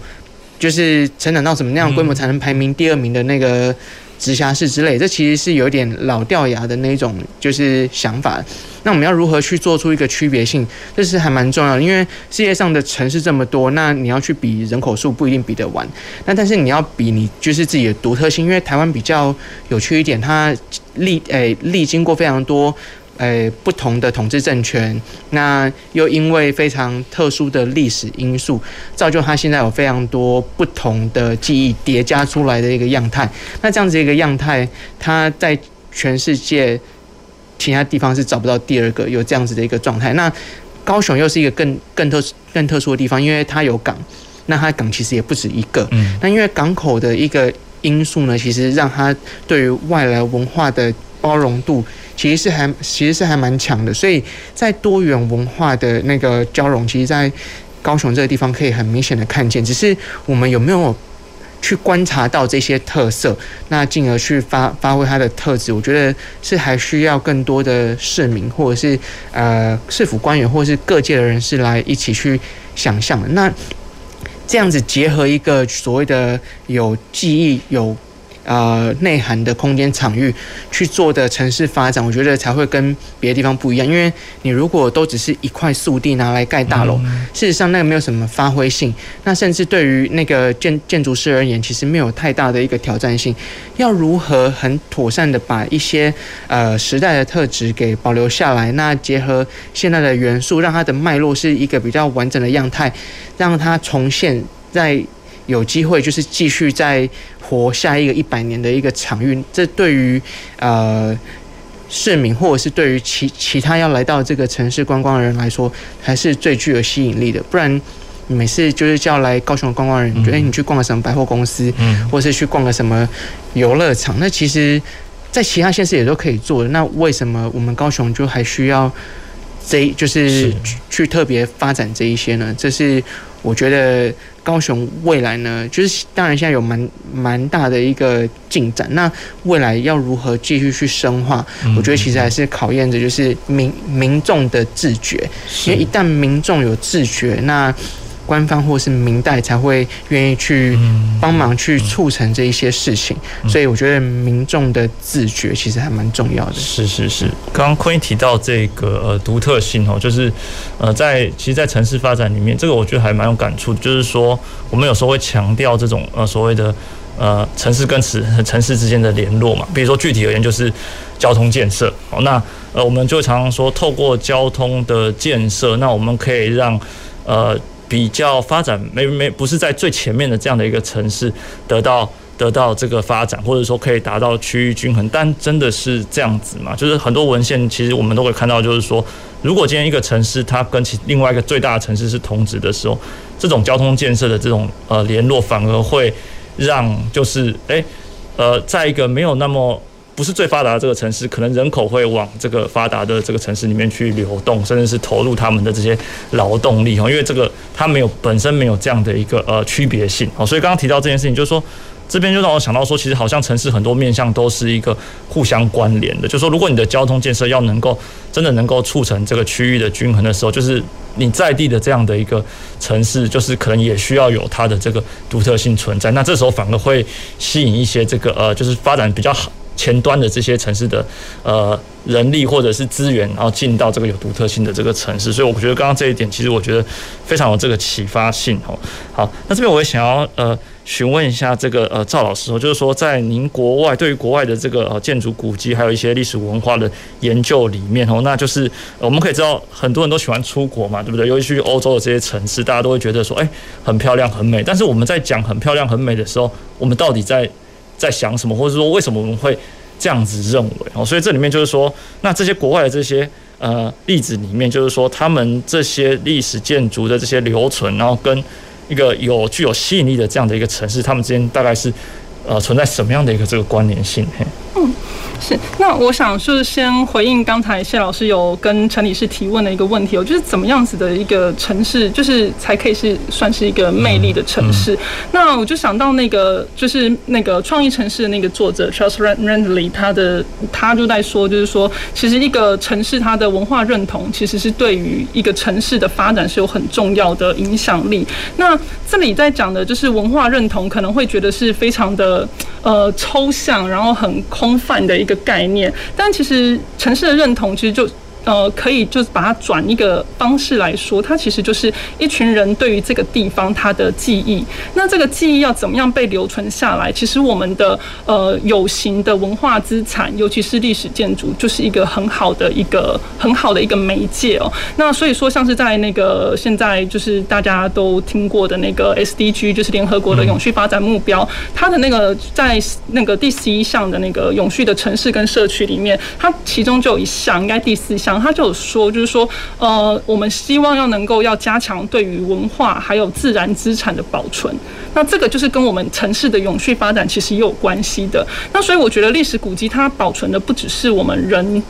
就是成长到什么那样规模才能排名第二名的那个。直辖市之类，这其实是有点老掉牙的那种，就是想法。那我们要如何去做出一个区别性？这是还蛮重要的，因为世界上的城市这么多，那你要去比人口数不一定比得完。那但是你要比你就是自己的独特性，因为台湾比较有趣一点，它历诶历经过非常多。诶，不同的统治政权，那又因为非常特殊的历史因素，造就它现在有非常多不同的记忆叠加出来的一个样态。那这样子一个样态，它在全世界其他地方是找不到第二个有这样子的一个状态。那高雄又是一个更更特更特殊的地方，因为它有港，那它港其实也不止一个。嗯，那因为港口的一个因素呢，其实让它对于外来文化的包容度。其实是还其实是还蛮强的，所以在多元文化的那个交融，其实，在高雄这个地方可以很明显的看见。只是我们有没有去观察到这些特色，那进而去发发挥它的特质，我觉得是还需要更多的市民，或者是呃市府官员，或者是各界的人士来一起去想象的。那这样子结合一个所谓的有记忆有。呃，内涵的空间场域去做的城市发展，我觉得才会跟别的地方不一样。因为你如果都只是一块速地拿来盖大楼，事实上那个没有什么发挥性。那甚至对于那个建建筑师而言，其实没有太大的一个挑战性。要如何很妥善的把一些呃时代的特质给保留下来？那结合现在的元素，让它的脉络是一个比较完整的样态，让它重现在。有机会就是继续再活下一个一百年的一个场域，这对于呃市民或者是对于其其他要来到这个城市观光的人来说，还是最具有吸引力的。不然你每次就是叫来高雄的观光人，你觉得你去逛个什么百货公司，嗯，或者是去逛个什么游乐场，那其实，在其他县市也都可以做的。那为什么我们高雄就还需要这就是去特别发展这一些呢？这是我觉得。高雄未来呢，就是当然现在有蛮蛮大的一个进展。那未来要如何继续去深化？我觉得其实还是考验着就是民民众的自觉，因为一旦民众有自觉，那。官方或是明代才会愿意去帮忙去促成这一些事情，所以我觉得民众的自觉其实还蛮重要的。是是是，刚刚坤提到这个呃独特性哦，就是呃在其实，在城市发展里面，这个我觉得还蛮有感触，就是说我们有时候会强调这种呃所谓的呃城市跟城城市之间的联络嘛，比如说具体而言就是交通建设。哦，那呃我们就常常说透过交通的建设，那我们可以让呃。比较发展没没不是在最前面的这样的一个城市得到得到这个发展，或者说可以达到区域均衡，但真的是这样子吗？就是很多文献其实我们都会看到，就是说，如果今天一个城市它跟其另外一个最大的城市是同质的时候，这种交通建设的这种呃联络反而会让就是诶呃在一个没有那么。不是最发达的这个城市，可能人口会往这个发达的这个城市里面去流动，甚至是投入他们的这些劳动力哦，因为这个它没有本身没有这样的一个呃区别性哦，所以刚刚提到这件事情，就是说这边就让我想到说，其实好像城市很多面向都是一个互相关联的，就是说如果你的交通建设要能够真的能够促成这个区域的均衡的时候，就是你在地的这样的一个城市，就是可能也需要有它的这个独特性存在，那这时候反而会吸引一些这个呃就是发展比较好。前端的这些城市的呃人力或者是资源，然后进到这个有独特性的这个城市，所以我觉得刚刚这一点其实我觉得非常有这个启发性哦。好，那这边我也想要呃询问一下这个呃赵老师哦，就是说在您国外对于国外的这个呃建筑古迹还有一些历史文化的研究里面哦，那就是我们可以知道很多人都喜欢出国嘛，对不对？尤其去欧洲的这些城市，大家都会觉得说，哎，很漂亮很美。但是我们在讲很漂亮很美的时候，我们到底在在想什么，或者说为什么我们会这样子认为哦？所以这里面就是说，那这些国外的这些呃例子里面，就是说他们这些历史建筑的这些留存，然后跟一个有具有吸引力的这样的一个城市，他们之间大概是呃存在什么样的一个这个关联性？嘿，嗯。是，那我想就是先回应刚才谢老师有跟陈理事提问的一个问题，哦就是怎么样子的一个城市，就是才可以是算是一个魅力的城市？那我就想到那个就是那个创意城市的那个作者 Charles Randley，他的他就在说，就是说其实一个城市它的文化认同，其实是对于一个城市的发展是有很重要的影响力。那这里在讲的就是文化认同，可能会觉得是非常的呃抽象，然后很风范的一个概念，但其实城市的认同其实就。呃，可以就是把它转一个方式来说，它其实就是一群人对于这个地方它的记忆。那这个记忆要怎么样被留存下来？其实我们的呃有形的文化资产，尤其是历史建筑，就是一个很好的一个很好的一个媒介哦。那所以说，像是在那个现在就是大家都听过的那个 SDG，就是联合国的永续发展目标，它的那个在那个第十一项的那个永续的城市跟社区里面，它其中就有一项，应该第四项。他就有说，就是说，呃，我们希望要能够要加强对于文化还有自然资产的保存。那这个就是跟我们城市的永续发展其实也有关系的。那所以我觉得历史古迹它保存的不只是我们人。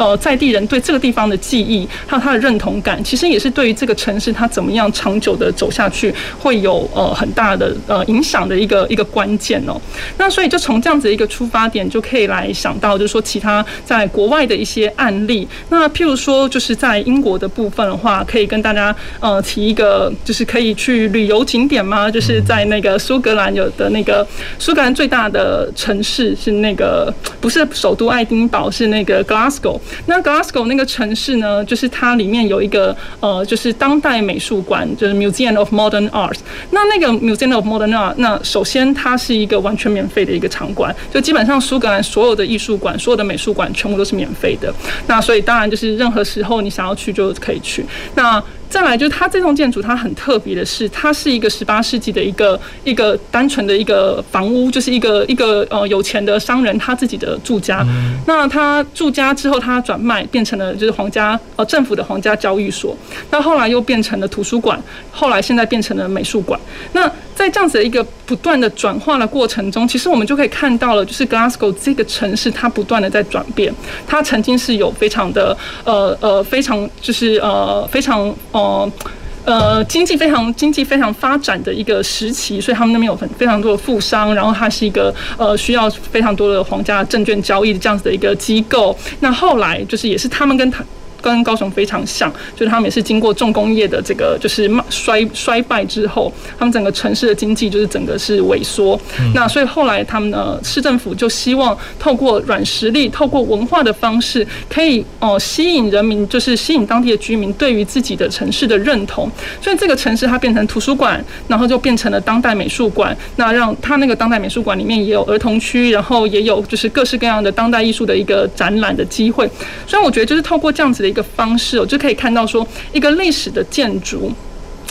呃，在地人对这个地方的记忆，还有他的认同感，其实也是对于这个城市它怎么样长久的走下去，会有呃很大的呃影响的一个一个关键哦。那所以就从这样子的一个出发点，就可以来想到，就是说其他在国外的一些案例。那譬如说，就是在英国的部分的话，可以跟大家呃提一个，就是可以去旅游景点吗？就是在那个苏格兰有的那个苏格兰最大的城市是那个不是首都爱丁堡，是那个 Glasgow。那 Glasgow 那个城市呢，就是它里面有一个呃，就是当代美术馆，就是 Museum of Modern Art。那那个 Museum of Modern Art，那首先它是一个完全免费的一个场馆，就基本上苏格兰所有的艺术馆、所有的美术馆全部都是免费的。那所以当然就是任何时候你想要去就可以去。那再来就是它这栋建筑，它很特别的是，它是一个十八世纪的一个一个单纯的一个房屋，就是一个一个呃有钱的商人他自己的住家。那他住家之后，他转卖变成了就是皇家呃政府的皇家交易所，那后来又变成了图书馆，后来现在变成了美术馆。那在这样子的一个不断的转化的过程中，其实我们就可以看到了，就是 Glasgow 这个城市它不断的在转变。它曾经是有非常的呃呃非常就是呃非常呃呃经济非常经济非常发展的一个时期，所以他们那边有很非常多的富商，然后它是一个呃需要非常多的皇家证券交易的这样子的一个机构。那后来就是也是他们跟他。跟高雄非常像，就是他们也是经过重工业的这个就是衰衰败之后，他们整个城市的经济就是整个是萎缩。那所以后来他们呢，市政府就希望透过软实力，透过文化的方式，可以哦吸引人民，就是吸引当地的居民对于自己的城市的认同。所以这个城市它变成图书馆，然后就变成了当代美术馆。那让它那个当代美术馆里面也有儿童区，然后也有就是各式各样的当代艺术的一个展览的机会。所以我觉得就是透过这样子的。一个方式，我就可以看到说，一个历史的建筑。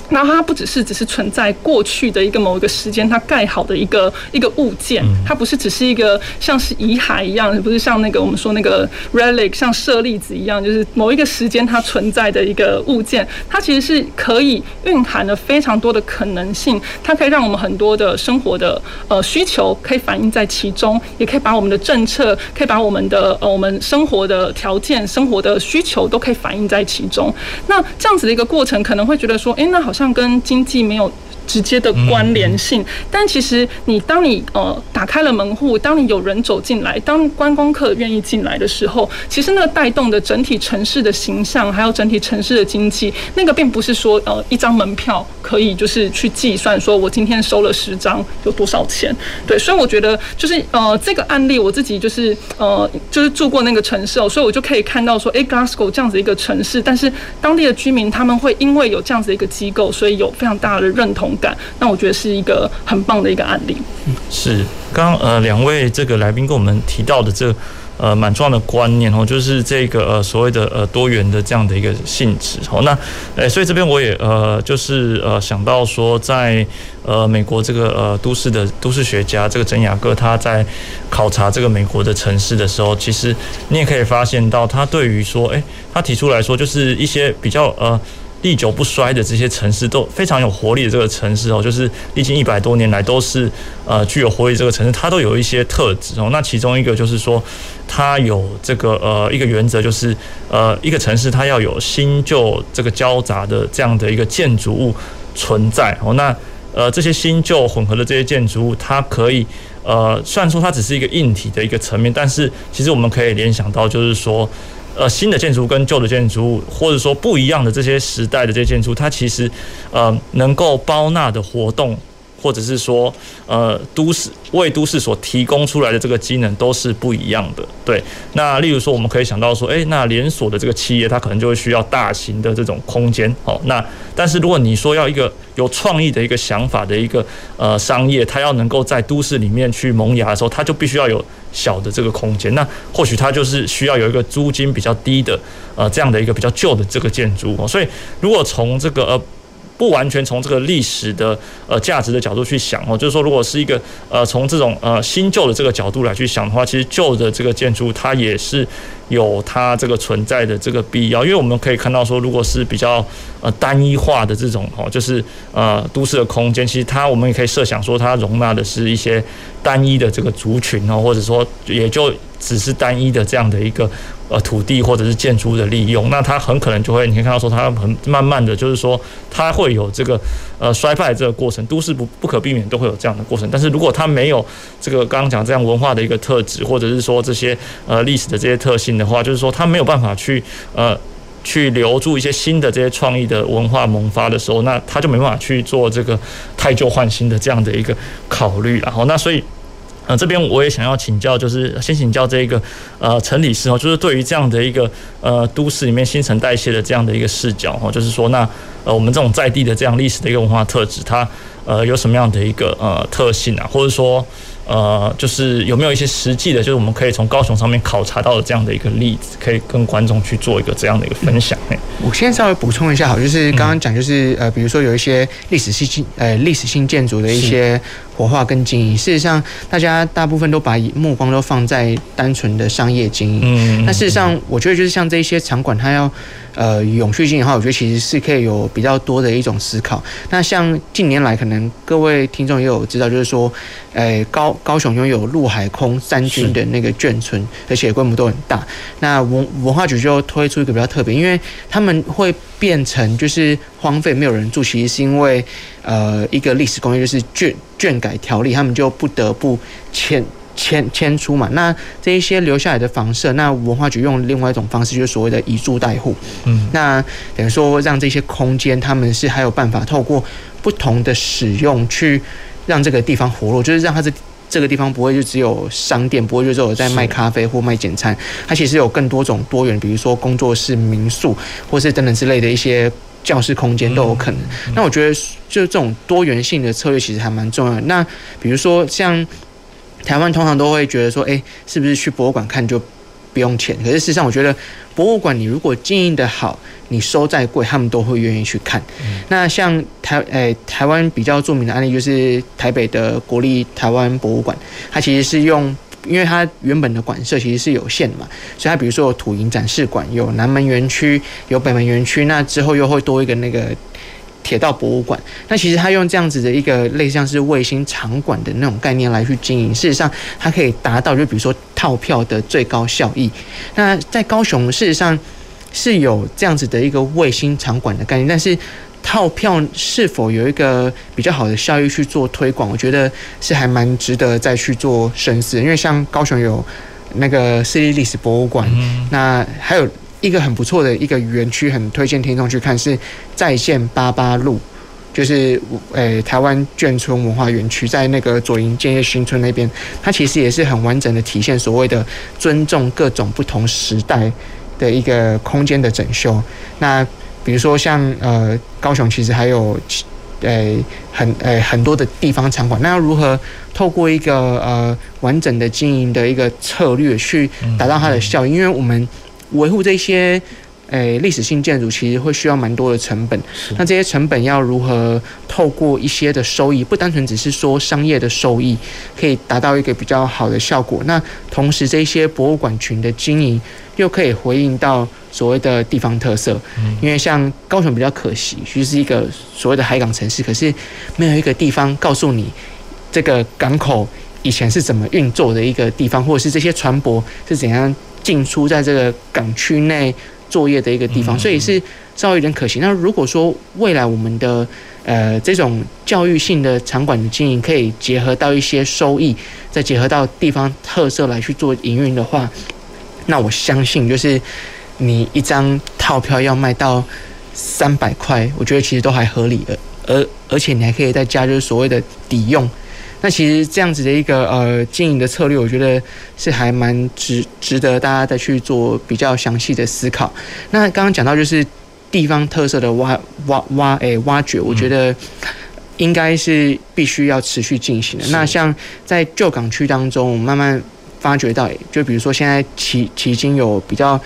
然后它不只是只是存在过去的一个某一个时间，它盖好的一个一个物件，它不是只是一个像是遗骸一样，不是像那个我们说那个 relic 像舍利子一样，就是某一个时间它存在的一个物件，它其实是可以蕴含了非常多的可能性，它可以让我们很多的生活的呃需求可以反映在其中，也可以把我们的政策，可以把我们的呃我们生活的条件、生活的需求都可以反映在其中。那这样子的一个过程，可能会觉得说，诶，那好像。像跟经济没有直接的关联性，但其实你当你呃打开了门户，当你有人走进来，当观光客愿意进来的时候，其实那个带动的整体城市的形象，还有整体城市的经济，那个并不是说呃一张门票可以就是去计算，说我今天收了十张有多少钱。对，所以我觉得就是呃这个案例我自己就是呃就是住过那个城市哦，所以我就可以看到说，哎，Glasgow 这样子一个城市，但是当地的居民他们会因为有这样子一个机构，所以有非常大的认同。感。那我觉得是一个很棒的一个案例。嗯是，刚呃两位这个来宾跟我们提到的这。呃，蛮重要的观念哦，就是这个呃所谓的呃多元的这样的一个性质哦。那诶，所以这边我也呃就是呃想到说，在呃美国这个呃都市的都市学家这个真雅哥他在考察这个美国的城市的时候，其实你也可以发现到，他对于说，诶，他提出来说，就是一些比较呃。历久不衰的这些城市都非常有活力的这个城市哦，就是历经一百多年来都是呃具有活力这个城市，它都有一些特质哦。那其中一个就是说，它有这个呃一个原则，就是呃一个城市它要有新旧这个交杂的这样的一个建筑物存在哦。那呃这些新旧混合的这些建筑物，它可以呃虽然说它只是一个硬体的一个层面，但是其实我们可以联想到，就是说。呃，新的建筑跟旧的建筑物，或者说不一样的这些时代的这些建筑，它其实呃能够包纳的活动。或者是说，呃，都市为都市所提供出来的这个机能都是不一样的。对，那例如说，我们可以想到说，诶，那连锁的这个企业，它可能就会需要大型的这种空间。哦，那但是如果你说要一个有创意的一个想法的一个呃商业，它要能够在都市里面去萌芽的时候，它就必须要有小的这个空间。那或许它就是需要有一个租金比较低的呃这样的一个比较旧的这个建筑哦。所以，如果从这个呃。不完全从这个历史的呃价值的角度去想哦，就是说，如果是一个呃从这种呃新旧的这个角度来去想的话，其实旧的这个建筑它也是有它这个存在的这个必要，因为我们可以看到说，如果是比较呃单一化的这种哦，就是呃都市的空间，其实它我们也可以设想说，它容纳的是一些单一的这个族群哦，或者说也就只是单一的这样的一个。呃，土地或者是建筑的利用，那它很可能就会，你可以看到说，它很慢慢的就是说，它会有这个呃衰败这个过程，都市不不可避免都会有这样的过程。但是如果它没有这个刚刚讲这样文化的一个特质，或者是说这些呃历史的这些特性的话，就是说它没有办法去呃去留住一些新的这些创意的文化萌发的时候，那它就没办法去做这个汰旧换新的这样的一个考虑，然后那所以。呃，这边我也想要请教，就是先请教这个呃陈理事哦，就是对于这样的一个呃都市里面新陈代谢的这样的一个视角哦，就是说那呃我们这种在地的这样历史的一个文化特质，它呃有什么样的一个呃特性啊，或者说呃就是有没有一些实际的，就是我们可以从高雄上面考察到的这样的一个例子，可以跟观众去做一个这样的一个分享。我先稍微补充一下，好，就是刚刚讲就是呃比如说有一些历史性呃历史性建筑的一些。活化跟经营，事实上，大家大部分都把目光都放在单纯的商业经营。嗯，那事实上，我觉得就是像这些场馆，它要呃永续经营的话，我觉得其实是可以有比较多的一种思考。那像近年来，可能各位听众也有知道，就是说，呃，高高雄拥有陆海空三军的那个眷村，而且规模都很大。那文文化局就推出一个比较特别，因为他们会变成就是荒废没有人住，其实是因为。呃，一个历史工业就是眷眷改条例，他们就不得不迁迁迁出嘛。那这一些留下来的房舍，那文化局用另外一种方式，就是所谓的以住代护。嗯，那等于说让这些空间，他们是还有办法透过不同的使用，去让这个地方活络，就是让它这这个地方不会就只有商店，不会就只有在卖咖啡或卖简餐，它其实有更多种多元，比如说工作室、民宿，或是等等之类的一些。教室空间都有可能。那我觉得，就这种多元性的策略其实还蛮重要的。那比如说，像台湾通常都会觉得说，诶，是不是去博物馆看就不用钱？可是事实上，我觉得博物馆你如果经营的好，你收再贵，他们都会愿意去看。那像台诶台湾比较著名的案例就是台北的国立台湾博物馆，它其实是用。因为它原本的馆舍其实是有限的嘛，所以它比如说有土银展示馆，有南门园区，有北门园区，那之后又会多一个那个铁道博物馆。那其实它用这样子的一个类似像是卫星场馆的那种概念来去经营，事实上它可以达到就比如说套票的最高效益。那在高雄事实上是有这样子的一个卫星场馆的概念，但是。套票是否有一个比较好的效益去做推广？我觉得是还蛮值得再去做深思。因为像高雄有那个市立历史博物馆，那还有一个很不错的一个园区，很推荐听众去看，是在线八八路，就是诶、欸、台湾眷村文化园区，在那个左营建业新村那边，它其实也是很完整的体现所谓的尊重各种不同时代的一个空间的整修。那比如说像呃高雄其实还有呃很呃很多的地方场馆，那要如何透过一个呃完整的经营的一个策略去达到它的效益？因为我们维护这些。诶，历史性建筑其实会需要蛮多的成本。那这些成本要如何透过一些的收益，不单纯只是说商业的收益，可以达到一个比较好的效果。那同时，这些博物馆群的经营又可以回应到所谓的地方特色。因为像高雄比较可惜，其实是一个所谓的海港城市，可是没有一个地方告诉你这个港口以前是怎么运作的一个地方，或者是这些船舶是怎样进出在这个港区内。作业的一个地方，所以是稍微有点可惜。那如果说未来我们的呃这种教育性的场馆的经营，可以结合到一些收益，再结合到地方特色来去做营运的话，那我相信就是你一张套票要卖到三百块，我觉得其实都还合理的，而而且你还可以再加就是所谓的抵用。那其实这样子的一个呃经营的策略，我觉得是还蛮值值得大家再去做比较详细的思考。那刚刚讲到就是地方特色的挖挖挖诶挖掘，我觉得应该是必须要持续进行的。那像在旧港区当中，我们慢慢发掘到，就比如说现在其其经有比较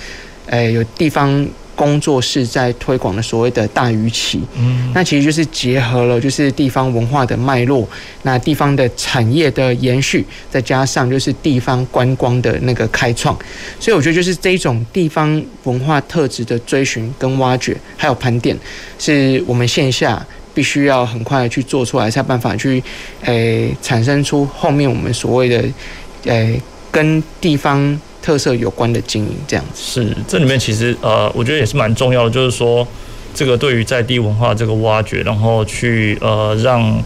诶有地方。工作室在推广的所谓的大鱼旗，嗯，那其实就是结合了就是地方文化的脉络，那地方的产业的延续，再加上就是地方观光的那个开创，所以我觉得就是这一种地方文化特质的追寻跟挖掘，还有盘点，是我们线下必须要很快的去做出来，才有办法去诶、欸、产生出后面我们所谓的诶、欸、跟地方。特色有关的经营，这样子是这里面其实呃，我觉得也是蛮重要的，就是说这个对于在地文化这个挖掘，然后去呃让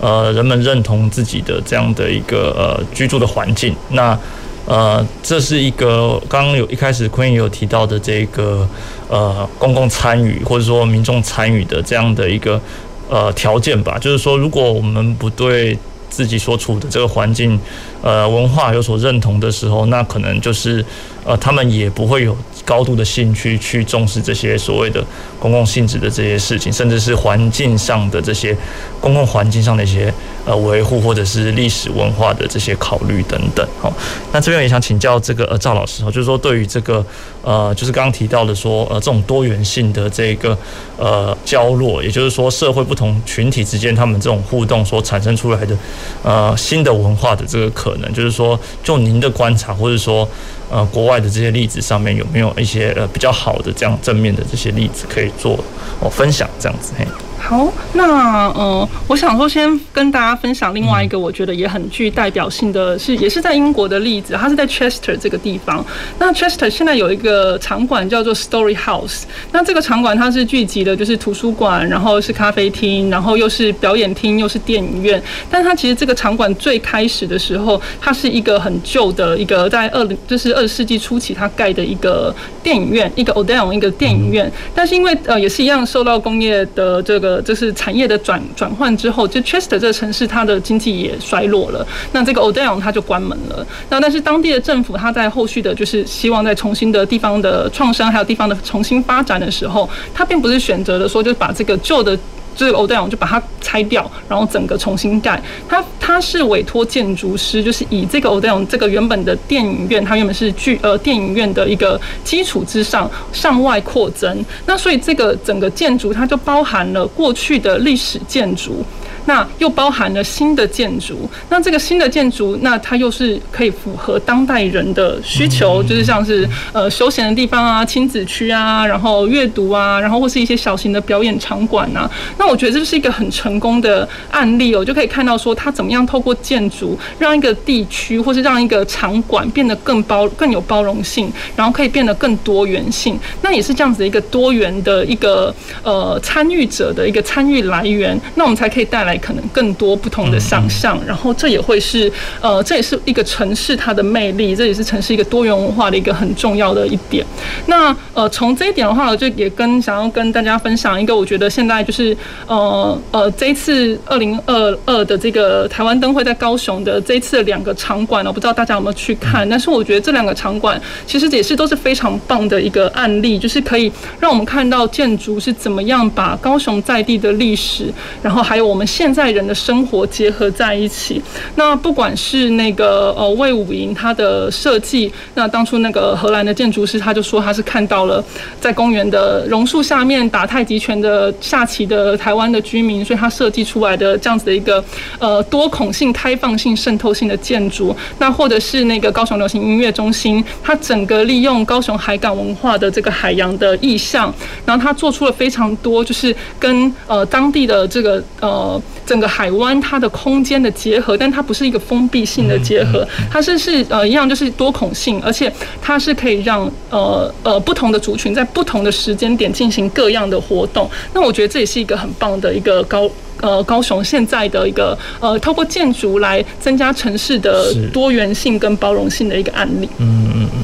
呃人们认同自己的这样的一个呃居住的环境。那呃，这是一个刚刚有一开始坤也有提到的这个呃公共参与或者说民众参与的这样的一个呃条件吧。就是说，如果我们不对自己所处的这个环境，呃，文化有所认同的时候，那可能就是，呃，他们也不会有高度的兴趣去重视这些所谓的公共性质的这些事情，甚至是环境上的这些公共环境上的一些呃维护，或者是历史文化的这些考虑等等。好，那这边也想请教这个呃赵老师哈，就是说对于这个呃，就是刚刚提到的说呃这种多元性的这个呃交落，也就是说社会不同群体之间他们这种互动所产生出来的呃新的文化的这个可能，就是说就您的观察，或者说。呃，国外的这些例子上面有没有一些呃比较好的这样正面的这些例子可以做哦分享这样子嘿？好，那呃，我想说先跟大家分享另外一个我觉得也很具代表性的是，也是在英国的例子，它是在 Chester 这个地方。那 Chester 现在有一个场馆叫做 Story House，那这个场馆它是聚集的就是图书馆，然后是咖啡厅，然后又是表演厅，又是电影院。但它其实这个场馆最开始的时候，它是一个很旧的一个在二零就是二十世纪初期它盖的一个电影院，一个 Odeon 一个电影院。但是因为呃也是一样受到工业的这个呃，就是产业的转转换之后，就 Chester 这个城市，它的经济也衰落了。那这个 Odell 它就关门了。那但是当地的政府，它在后续的，就是希望在重新的地方的创伤，还有地方的重新发展的时候，它并不是选择的说，就把这个旧的。这个欧戴昂就把它拆掉，然后整个重新盖。他他是委托建筑师，就是以这个欧戴昂这个原本的电影院，它原本是剧呃电影院的一个基础之上向外扩增。那所以这个整个建筑它就包含了过去的历史建筑。那又包含了新的建筑，那这个新的建筑，那它又是可以符合当代人的需求，就是像是呃休闲的地方啊、亲子区啊，然后阅读啊，然后或是一些小型的表演场馆啊。那我觉得这是一个很成功的案例哦，就可以看到说它怎么样透过建筑让一个地区或是让一个场馆变得更包、更有包容性，然后可以变得更多元性。那也是这样子一个多元的一个呃参与者的一个参与来源，那我们才可以带来。可能更多不同的想象，然后这也会是呃，这也是一个城市它的魅力，这也是城市一个多元文化的一个很重要的一点。那呃，从这一点的话，我就也跟想要跟大家分享一个，我觉得现在就是呃呃，这一次二零二二的这个台湾灯会在高雄的这一次的两个场馆，我不知道大家有没有去看，但是我觉得这两个场馆其实也是都是非常棒的一个案例，就是可以让我们看到建筑是怎么样把高雄在地的历史，然后还有我们现在人的生活结合在一起。那不管是那个呃魏武营它的设计，那当初那个荷兰的建筑师他就说他是看到了在公园的榕树下面打太极拳的下棋的台湾的居民，所以他设计出来的这样子的一个呃多孔性、开放性、渗透性的建筑。那或者是那个高雄流行音乐中心，它整个利用高雄海港文化的这个海洋的意象，然后它做出了非常多就是跟呃当地的这个呃整个海湾它的空间的结合，但它不是一个封闭性的结合，它是是呃一样就是多孔性，而且它是可以让呃呃不同的族群在不同的时间点进行各样的活动。那我觉得这也是一个很棒的一个高呃高雄现在的一个呃透过建筑来增加城市的多元性跟包容性的一个案例。嗯嗯嗯，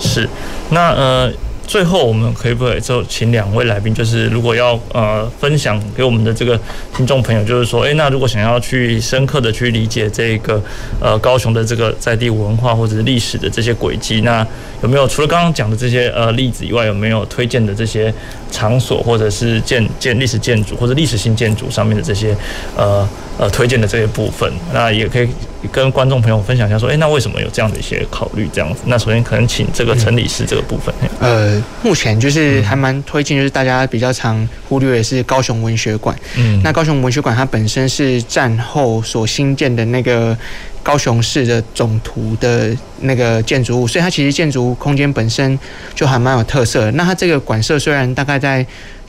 是。那呃。最后，我们可不可以就请两位来宾，就是如果要呃分享给我们的这个听众朋友，就是说，诶，那如果想要去深刻的去理解这个呃高雄的这个在地文化或者是历史的这些轨迹，那有没有除了刚刚讲的这些呃例子以外，有没有推荐的这些场所或者是建建历史建筑或者历史性建筑上面的这些呃呃推荐的这些部分？那也可以。跟观众朋友分享一下，说，哎，那为什么有这样的一些考虑？这样子，那首先可能请这个陈理事这个部分。呃，目前就是还蛮推荐，就是大家比较常忽略的是高雄文学馆。嗯，那高雄文学馆它本身是战后所新建的那个高雄市的总图的那个建筑物，所以它其实建筑空间本身就还蛮有特色的。那它这个馆舍虽然大概在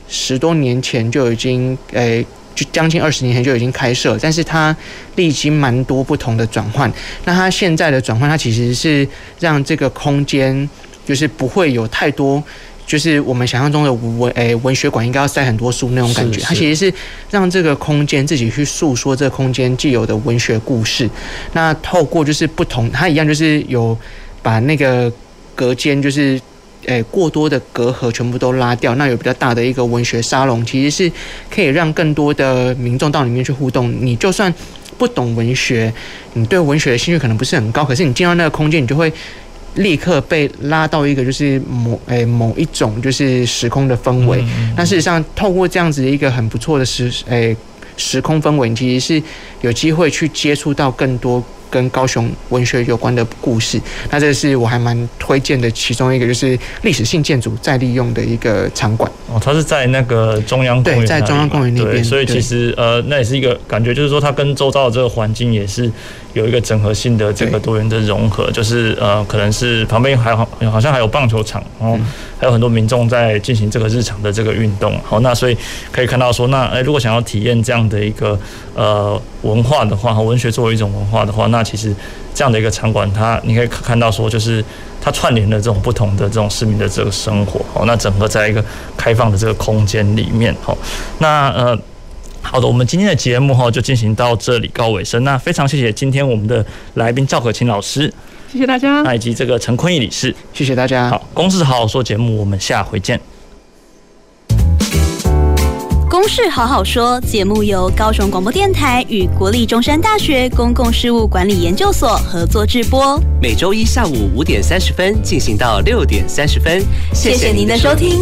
十多年前就已经，诶。就将近二十年前就已经开设，但是它历经蛮多不同的转换。那它现在的转换，它其实是让这个空间就是不会有太多，就是我们想象中的文诶文学馆应该要塞很多书那种感觉。它其实是让这个空间自己去诉说这个空间既有的文学故事。那透过就是不同，它一样就是有把那个隔间就是。诶，过多的隔阂全部都拉掉，那有比较大的一个文学沙龙，其实是可以让更多的民众到里面去互动。你就算不懂文学，你对文学的兴趣可能不是很高，可是你进到那个空间，你就会立刻被拉到一个就是某诶某一种就是时空的氛围。那事实上，透过这样子的一个很不错的时诶时空氛围，你其实是有机会去接触到更多。跟高雄文学有关的故事，那这是我还蛮推荐的其中一个，就是历史性建筑再利用的一个场馆。哦，它是在那个中央公园，对，在中央公园那边，所以其实呃，那也是一个感觉，就是说它跟周遭的这个环境也是有一个整合性的这个多元的融合，就是呃，可能是旁边还好好像还有棒球场，然后还有很多民众在进行这个日常的这个运动。好，那所以可以看到说，那诶，如果想要体验这样的一个呃文化的话，和文学作为一种文化的话，那其实这样的一个场馆，它你可以看到说，就是它串联了这种不同的这种市民的这个生活，好，那整合在一个开放的这个空间里面，好，那呃，好的，我们今天的节目哈就进行到这里告尾声，那非常谢谢今天我们的来宾赵可卿老师，谢谢大家，那以及这个陈坤毅理事，谢谢大家，好，公事好好说节目，我们下回见。公事好好说节目由高雄广播电台与国立中山大学公共事务管理研究所合作制播，每周一下午五点三十分进行到六点三十分。谢谢您的收听。